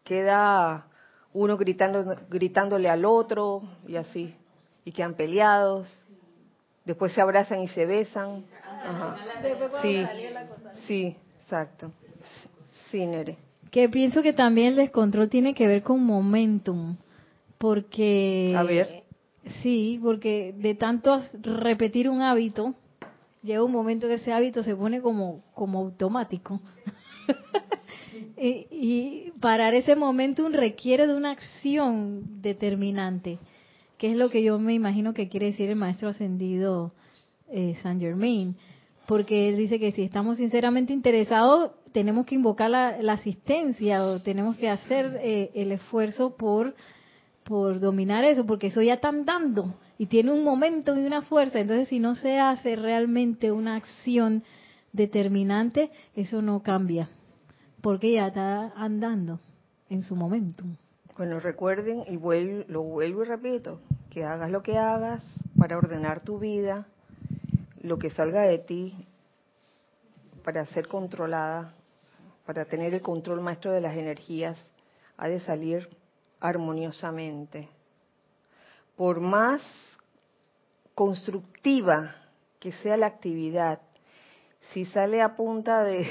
Queda uno gritando, gritándole al otro y así, y quedan peleados. Después se abrazan y se besan. Sí, sí, exacto. Sí, Nere. Que pienso que también el descontrol tiene que ver con momentum, porque... A ver. Sí, porque de tanto repetir un hábito, llega un momento que ese hábito se pone como, como automático. y, y, parar ese momentum requiere de una acción determinante, que es lo que yo me imagino que quiere decir el maestro ascendido eh, Saint Germain, porque él dice que si estamos sinceramente interesados, tenemos que invocar la, asistencia o tenemos que hacer eh, el esfuerzo por, por dominar eso, porque eso ya están dando y tiene un momento y una fuerza. Entonces, si no se hace realmente una acción determinante, eso no cambia, porque ya está andando en su momento. Bueno, recuerden, y vuelvo, lo vuelvo y repito, que hagas lo que hagas para ordenar tu vida, lo que salga de ti para ser controlada, para tener el control maestro de las energías, ha de salir armoniosamente. Por más constructiva que sea la actividad, si sale a punta de,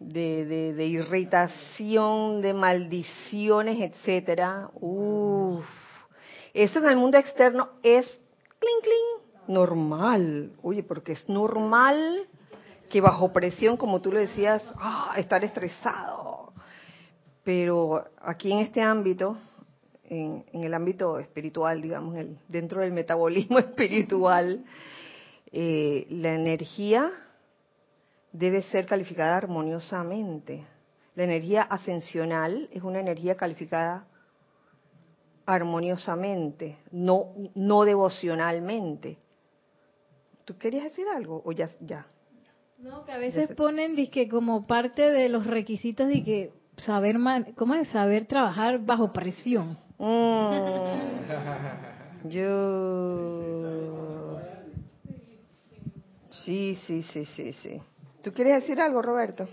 de, irritación, de maldiciones, etcétera, uff, eso en el mundo externo es clink clink normal. Oye, porque es normal que bajo presión, como tú le decías, ah, estar estresado. Pero aquí en este ámbito, en, el ámbito espiritual, digamos, el, dentro del metabolismo espiritual, eh, la energía debe ser calificada armoniosamente. La energía ascensional es una energía calificada armoniosamente, no, no devocionalmente. ¿Tú querías decir algo o ya? ya? No, que a veces ponen que como parte de los requisitos de que saber cómo es saber trabajar bajo presión. Mm. yo sí, sí, sí, sí, sí. ¿Tú quieres decir algo, Roberto?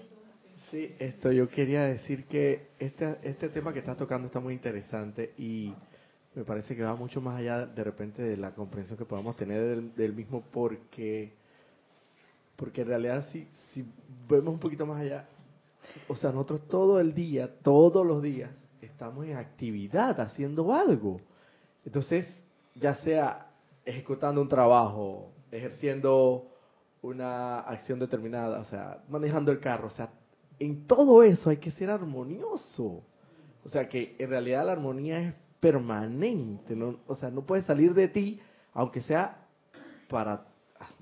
Sí, esto yo quería decir que este este tema que estás tocando está muy interesante y me parece que va mucho más allá de repente de la comprensión que podamos tener del, mismo porque porque en realidad si, si vemos un poquito más allá, o sea, nosotros todo el día, todos los días, estamos en actividad, haciendo algo. Entonces, ya sea ejecutando un trabajo, ejerciendo una acción determinada, o sea, manejando el carro, o sea, en todo eso hay que ser armonioso. O sea, que en realidad la armonía es permanente, ¿no? o sea, no puede salir de ti, aunque sea para,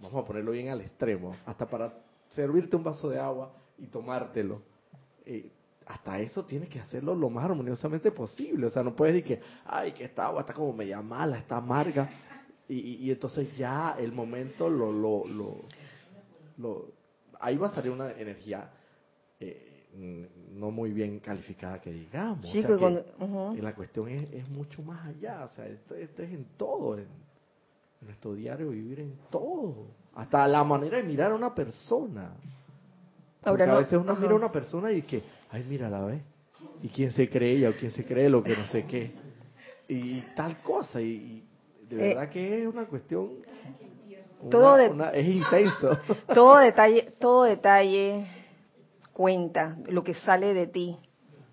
vamos a ponerlo bien al extremo, hasta para servirte un vaso de agua y tomártelo. Eh, hasta eso tienes que hacerlo lo más armoniosamente posible. O sea, no puedes decir que, ay, que esta agua está como media mala, está amarga. Y, y, entonces ya el momento lo, lo, lo, lo, ahí va a salir una energía eh, Mm, no muy bien calificada que digamos. y la cuestión es, es, mucho más allá, o sea, esto, es en todo, en, nuestro diario vivir en todo, hasta la manera de mirar a una persona. Porque a veces uno mira a una persona y que, ay, mira la ve, y quién se cree ella o quién se cree lo que no sé qué, y tal cosa, y, de eh, verdad que es una cuestión todo es intenso. Todo detalle, todo detalle cuenta lo que sale de ti,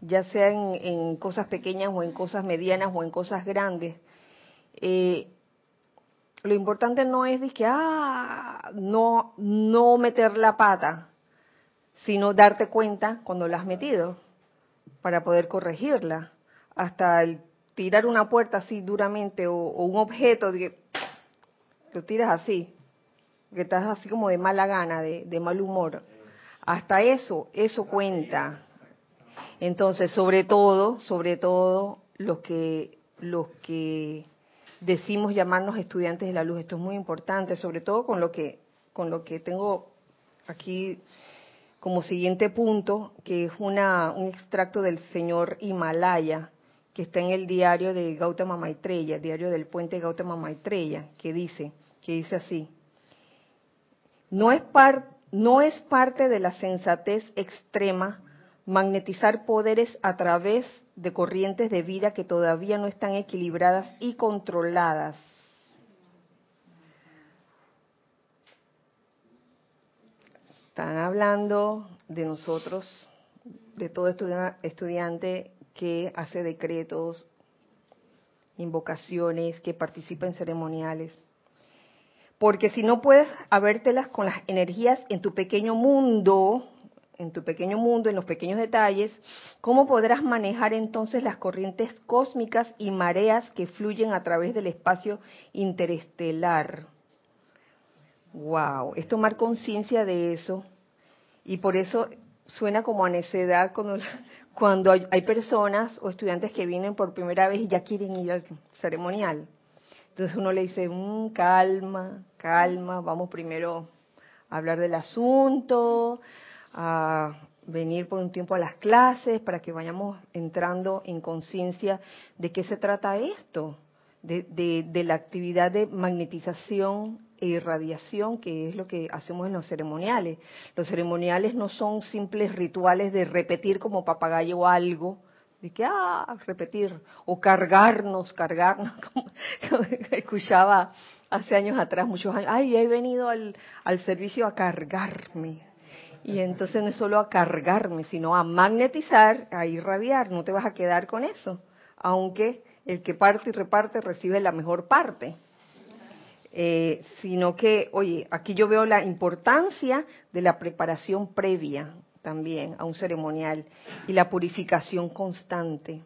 ya sea en, cosas pequeñas o en cosas medianas o en cosas grandes. Eh, lo importante no es de que, ah, no, no meter la pata, sino darte cuenta cuando la has metido para poder corregirla. Hasta el tirar una puerta así duramente o, un objeto, que lo tiras así, que estás así como de mala gana, de mal humor. Hasta eso, eso cuenta. Entonces, sobre todo, sobre todo los que los que decimos llamarnos estudiantes de la luz, esto es muy importante, sobre todo con lo que con lo que tengo aquí como siguiente punto, que es una, un extracto del señor Himalaya, que está en el diario de Gautama Maitreya, el diario del puente Gautama Maitreya, que dice, que dice así: No es parte no es parte de la sensatez extrema magnetizar poderes a través de corrientes de vida que todavía no están equilibradas y controladas. Están hablando de nosotros, de todo estudiante que hace decretos, invocaciones, que participa en ceremoniales. Porque si no puedes habértelas con las energías en tu pequeño mundo, en tu pequeño mundo, en los pequeños detalles, ¿cómo podrás manejar entonces las corrientes cósmicas y mareas que fluyen a través del espacio interestelar? Wow, es tomar conciencia de eso y por eso suena como a necedad cuando, cuando hay, personas o estudiantes que vienen por primera vez y ya quieren ir al ceremonial. Entonces uno le dice, mm, calma, calma, vamos primero a hablar del asunto, a venir por un tiempo a las clases para que vayamos entrando en conciencia de qué se trata esto, de, de, la actividad de magnetización e irradiación, que es lo que hacemos en los ceremoniales. Los ceremoniales no son simples rituales de repetir como papagayo algo, de que, ah, repetir, o cargarnos, cargarnos, como, escuchaba hace años atrás, muchos años, ay, he venido al, al servicio a cargarme, y entonces no es solo a cargarme, sino a magnetizar, a irradiar. No te vas a quedar con eso, aunque el que parte y reparte recibe la mejor parte. Eh, sino que, oye, aquí yo veo la importancia de la preparación previa también a un ceremonial y la purificación constante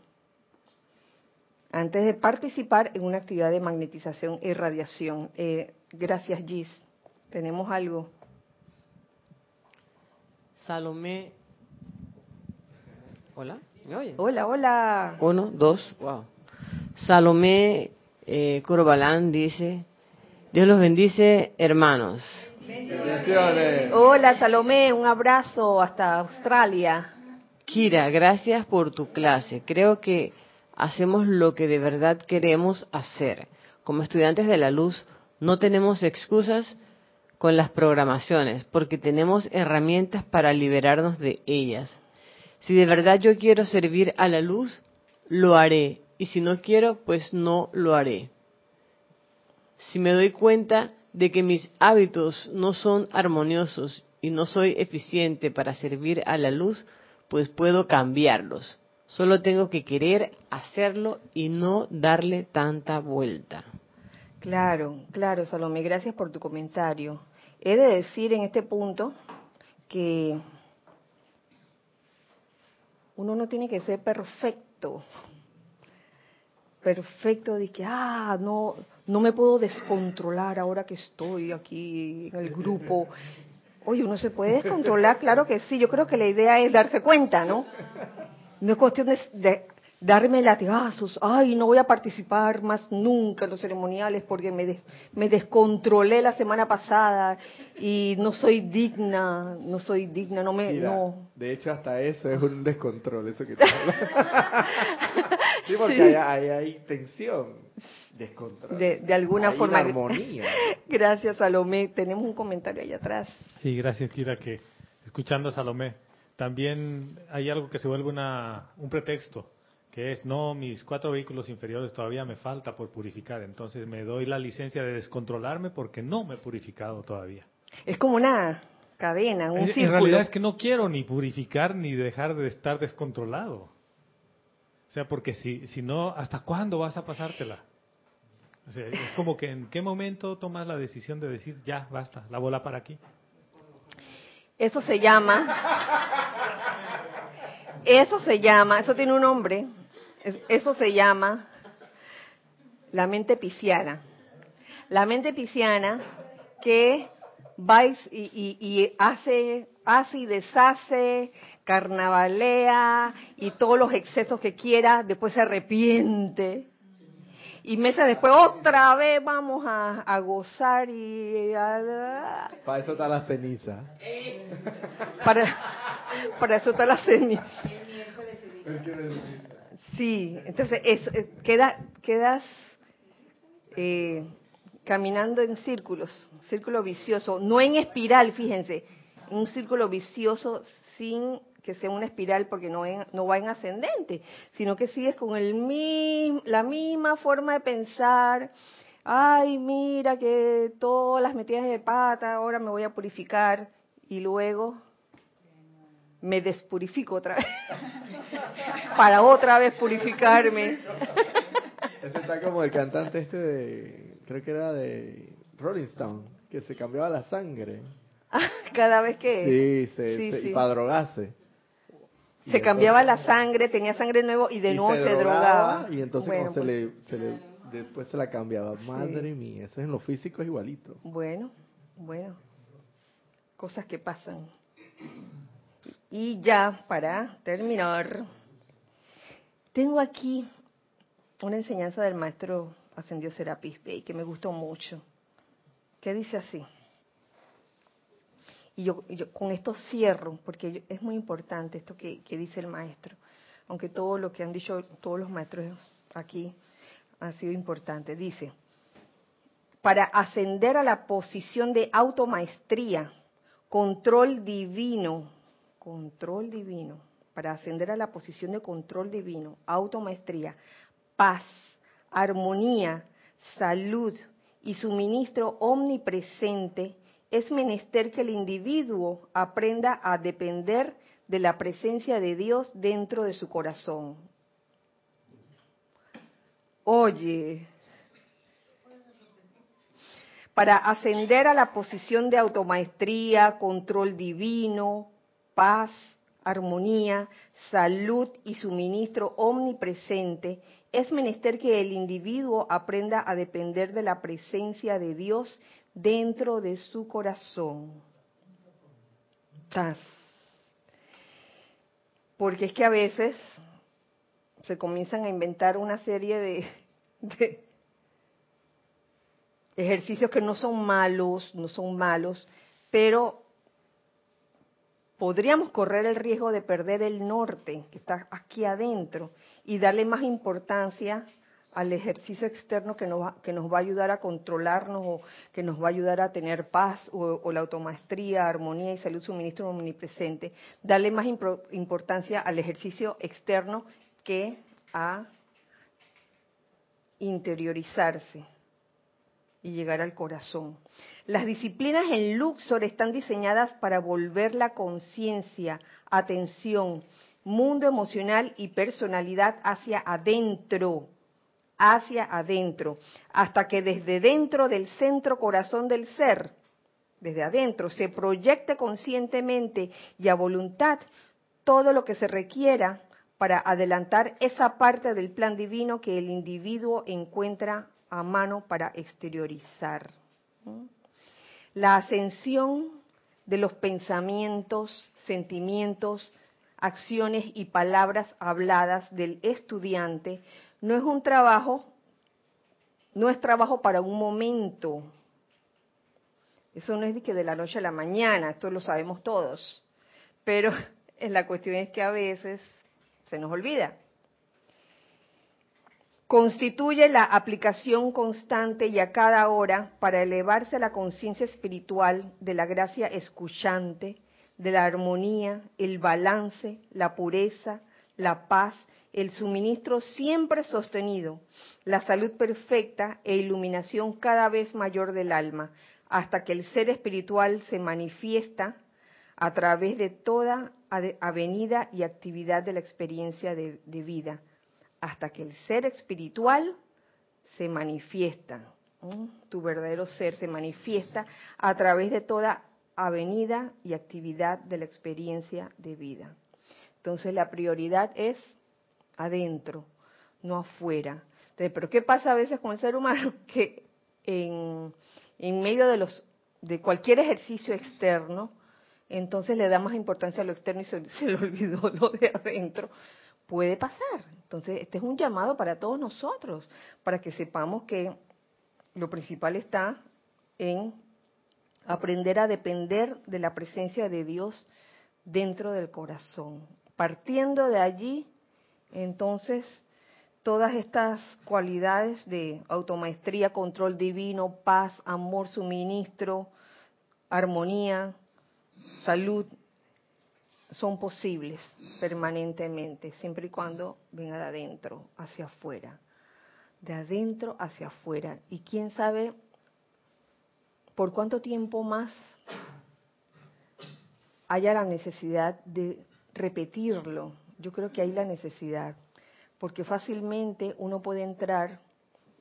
antes de participar en una actividad de magnetización y radiación. Eh, gracias, Gis. ¿Tenemos algo? Salomé. Hola, ¿me oye? Hola, hola. Uno, dos, wow. Salomé eh, Corbalán dice, Dios los bendice, hermanos. Hola, Salomé, un abrazo hasta Australia. Kira, gracias por tu clase. Creo que hacemos lo que de verdad queremos hacer. Como estudiantes de la luz, no tenemos excusas con las programaciones, porque tenemos herramientas para liberarnos de ellas. Si de verdad yo quiero servir a la luz, lo haré, y si no quiero, pues no lo haré. Si me doy cuenta de que mis hábitos no son armoniosos y no soy eficiente para servir a la luz, pues puedo cambiarlos. Solo tengo que querer hacerlo y no darle tanta vuelta. Claro, claro, Salomé, gracias por tu comentario. He de decir en este punto que uno no tiene que ser perfecto. Perfecto de que, ah, no, no me puedo descontrolar ahora que estoy aquí en el grupo. Oye, uno se puede descontrolar, claro que sí. Yo creo que la idea es darse cuenta, ¿no? No es cuestión de, darme latigazos, ay, no voy a participar más nunca en los ceremoniales porque me, me descontrolé la semana pasada y no soy digna, no soy digna, no me... no. De hecho, hasta eso es un descontrol, eso que te sí, porque Hay, hay, tensión, descontrol. De, de alguna forma. armonía. gracias, Salomé. Tenemos un comentario allá atrás. Sí, gracias, Kira, que escuchando a Salomé, también hay algo que se vuelve una, un pretexto que es, no, mis cuatro vehículos inferiores todavía me falta por purificar, entonces me doy la licencia de descontrolarme porque no me he purificado todavía. Es como una cadena, un círculo. En realidad es que no quiero ni purificar ni dejar de estar descontrolado. O sea, porque si, si no, ¿hasta cuándo vas a pasártela? O sea, es como que en qué momento tomas la decisión de decir, ya, basta, la bola para aquí. Eso se llama, eso se llama, eso tiene un nombre, eso se llama la mente pisciana. La mente pisciana que va y, hace, hace y deshace, carnavalea y todos los excesos que quiera, después se arrepiente. Y meses después otra vez vamos a, gozar y... para eso está la ceniza. Para, para eso está la ceniza. Sí, entonces es, queda, quedas eh, caminando en círculos, círculo vicioso, no en espiral, fíjense, un círculo vicioso sin que sea una espiral porque no, no va en ascendente, sino que sigues con el la misma forma de pensar, ay, mira que todas las metidas de pata, ahora me voy a purificar, y luego me despurifico otra vez para otra vez purificarme. Ese está como el cantante este de, creo que era de Rolling Stone, que se cambiaba la sangre. Cada vez que... Sí, se, para drogarse. Se cambiaba la sangre, tenía sangre nuevo y de nuevo se, drogaba, Y entonces se, pues le, se, le, después se la cambiaba. Madre mía, eso en lo físico es igualito. Bueno, bueno. Cosas que pasan. Y ya, para terminar, tengo aquí una enseñanza del maestro Ascendió Serapis Bey que me gustó mucho, que dice así. Y yo, con esto cierro, porque es muy importante esto que, que dice el maestro, aunque todo lo que han dicho todos los maestros aquí ha sido importante. Dice, para ascender a la posición de automaestría, control divino, control divino, para ascender a la posición de control divino, automaestría, paz, armonía, salud y suministro omnipresente, es menester que el individuo aprenda a depender de la presencia de Dios dentro de su corazón. Oye, para ascender a la posición de automaestría, control divino, paz, armonía, salud y suministro omnipresente, es menester que el individuo aprenda a depender de la presencia de Dios dentro de su corazón. Porque es que a veces se comienzan a inventar una serie de, de ejercicios que no son malos, no son malos, pero podríamos correr el riesgo de perder el norte que está aquí adentro y darle más importancia al ejercicio externo que nos, va, que nos va a ayudar a controlarnos o que nos va a ayudar a tener paz o, la automaestría, armonía y salud suministro omnipresente, darle más importancia al ejercicio externo que a interiorizarse y llegar al corazón. Las disciplinas en Luxor están diseñadas para volver la conciencia, atención, mundo emocional y personalidad hacia adentro, hacia adentro, hasta que desde dentro del centro corazón del ser, desde adentro, se proyecte conscientemente y a voluntad todo lo que se requiera para adelantar esa parte del plan divino que el individuo encuentra a mano para exteriorizar. La ascensión de los pensamientos, sentimientos, acciones y palabras habladas del estudiante no es un trabajo, no es trabajo para un momento. Eso no es de que de la noche a la mañana, esto lo sabemos todos. Pero la cuestión es que a veces se nos olvida constituye la aplicación constante y a cada hora para elevarse a la conciencia espiritual de la gracia escuchante, de la armonía, el balance, la pureza, la paz, el suministro siempre sostenido, la salud perfecta e iluminación cada vez mayor del alma, hasta que el ser espiritual se manifiesta a través de toda avenida y actividad de la experiencia de, vida hasta que el ser espiritual se manifiesta, tu verdadero ser se manifiesta a través de toda avenida y actividad de la experiencia de vida. Entonces la prioridad es adentro, no afuera. Pero ¿qué pasa a veces con el ser humano? Que en, en medio de, los, de cualquier ejercicio externo, entonces le da más importancia a lo externo y se, se le olvidó lo de adentro. Puede pasar, entonces, este es un llamado para todos nosotros, para que sepamos que lo principal está en aprender a depender de la presencia de Dios dentro del corazón. Partiendo de allí, entonces, todas estas cualidades de automaestría, control divino, paz, amor, suministro, armonía, salud, son posibles permanentemente, siempre y cuando venga de adentro hacia afuera. De adentro hacia afuera. Y quién sabe por cuánto tiempo más haya la necesidad de repetirlo. Yo creo que hay la necesidad, porque fácilmente uno puede entrar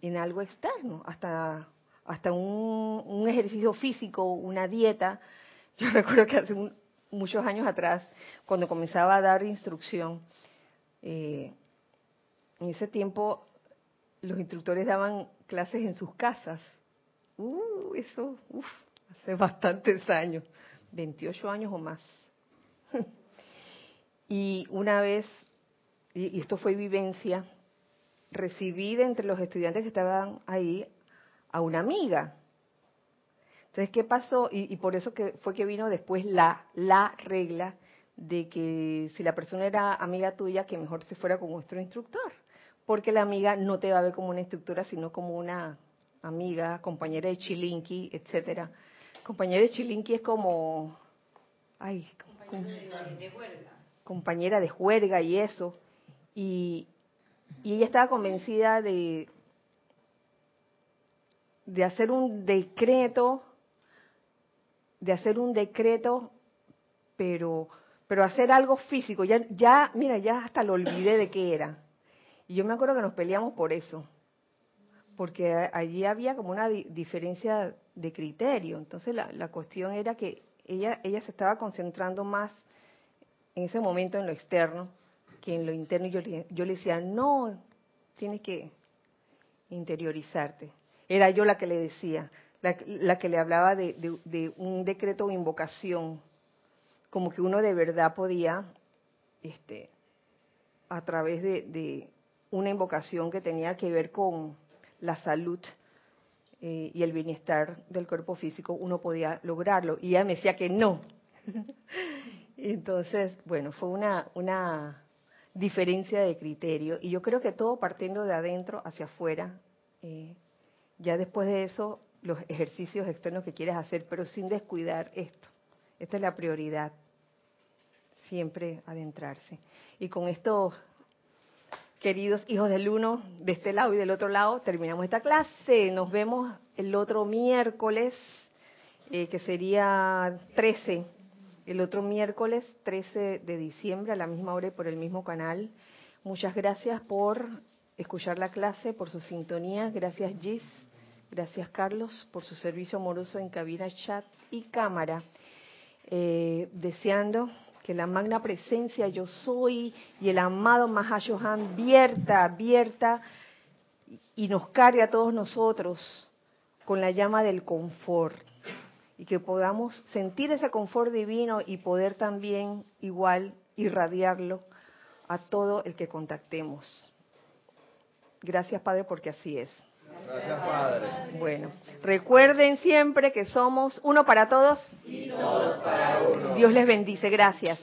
en algo externo, hasta, hasta un, ejercicio físico, una dieta. Yo recuerdo que hace muchos años atrás, cuando comenzaba a dar instrucción, eh, en ese tiempo los instructores daban clases en sus casas. Uh, eso, hace bastantes años, 28 años o más. y una vez, y esto fue vivencia, recibí de entre los estudiantes que estaban ahí a una amiga. Entonces, ¿qué pasó? Y, por eso que fue que vino después la, la regla de que si la persona era amiga tuya, que mejor se fuera con nuestro instructor porque la amiga no te va a ver como una instructora, sino como una amiga, compañera de chilinki, etcétera. Compañera de chilinki es como, ay, de, juerga. Compañera de juerga y eso. Y, y ella estaba convencida de, de hacer un decreto, de hacer un decreto, pero, pero hacer algo físico. Ya, ya, mira, ya hasta lo olvidé de qué era y yo me acuerdo que nos peleamos por eso, porque allí había como una diferencia de criterio. Entonces la, la cuestión era que ella, ella se estaba concentrando más en ese momento en lo externo que en lo interno. Yo, yo le decía, no, tienes que interiorizarte. Era yo la que le decía, la, que le hablaba de, de, un decreto o invocación, como que uno de verdad podía, este, a través de, una invocación que tenía que ver con la salud eh, y el bienestar del cuerpo físico, uno podía lograrlo. Y ella me decía que no. Entonces, bueno, fue una, diferencia de criterio. Y yo creo que todo partiendo de adentro hacia afuera, eh, ya después de eso, los ejercicios externos que quieres hacer, pero sin descuidar esto. Esta es la prioridad, siempre adentrarse. Y con esto queridos hijos del uno, de este lado y del otro lado, terminamos esta clase. Nos vemos el otro miércoles, eh, que sería 13, el otro miércoles 13 de diciembre a la misma hora y por el mismo canal. Muchas gracias por escuchar la clase, por su sintonía. Gracias Gis, gracias Carlos por su servicio amoroso en cabina, chat y cámara. Eh, deseando que la magna presencia yo soy y el amado Mahashohan vierta, vierta y nos cargue a todos nosotros con la llama del confort y que podamos sentir ese confort divino y poder también igual irradiarlo a todo el que contactemos. Gracias Padre porque así es. Gracias, Padre. Bueno, recuerden siempre que somos uno para todos y todos para uno. Dios les bendice. Gracias.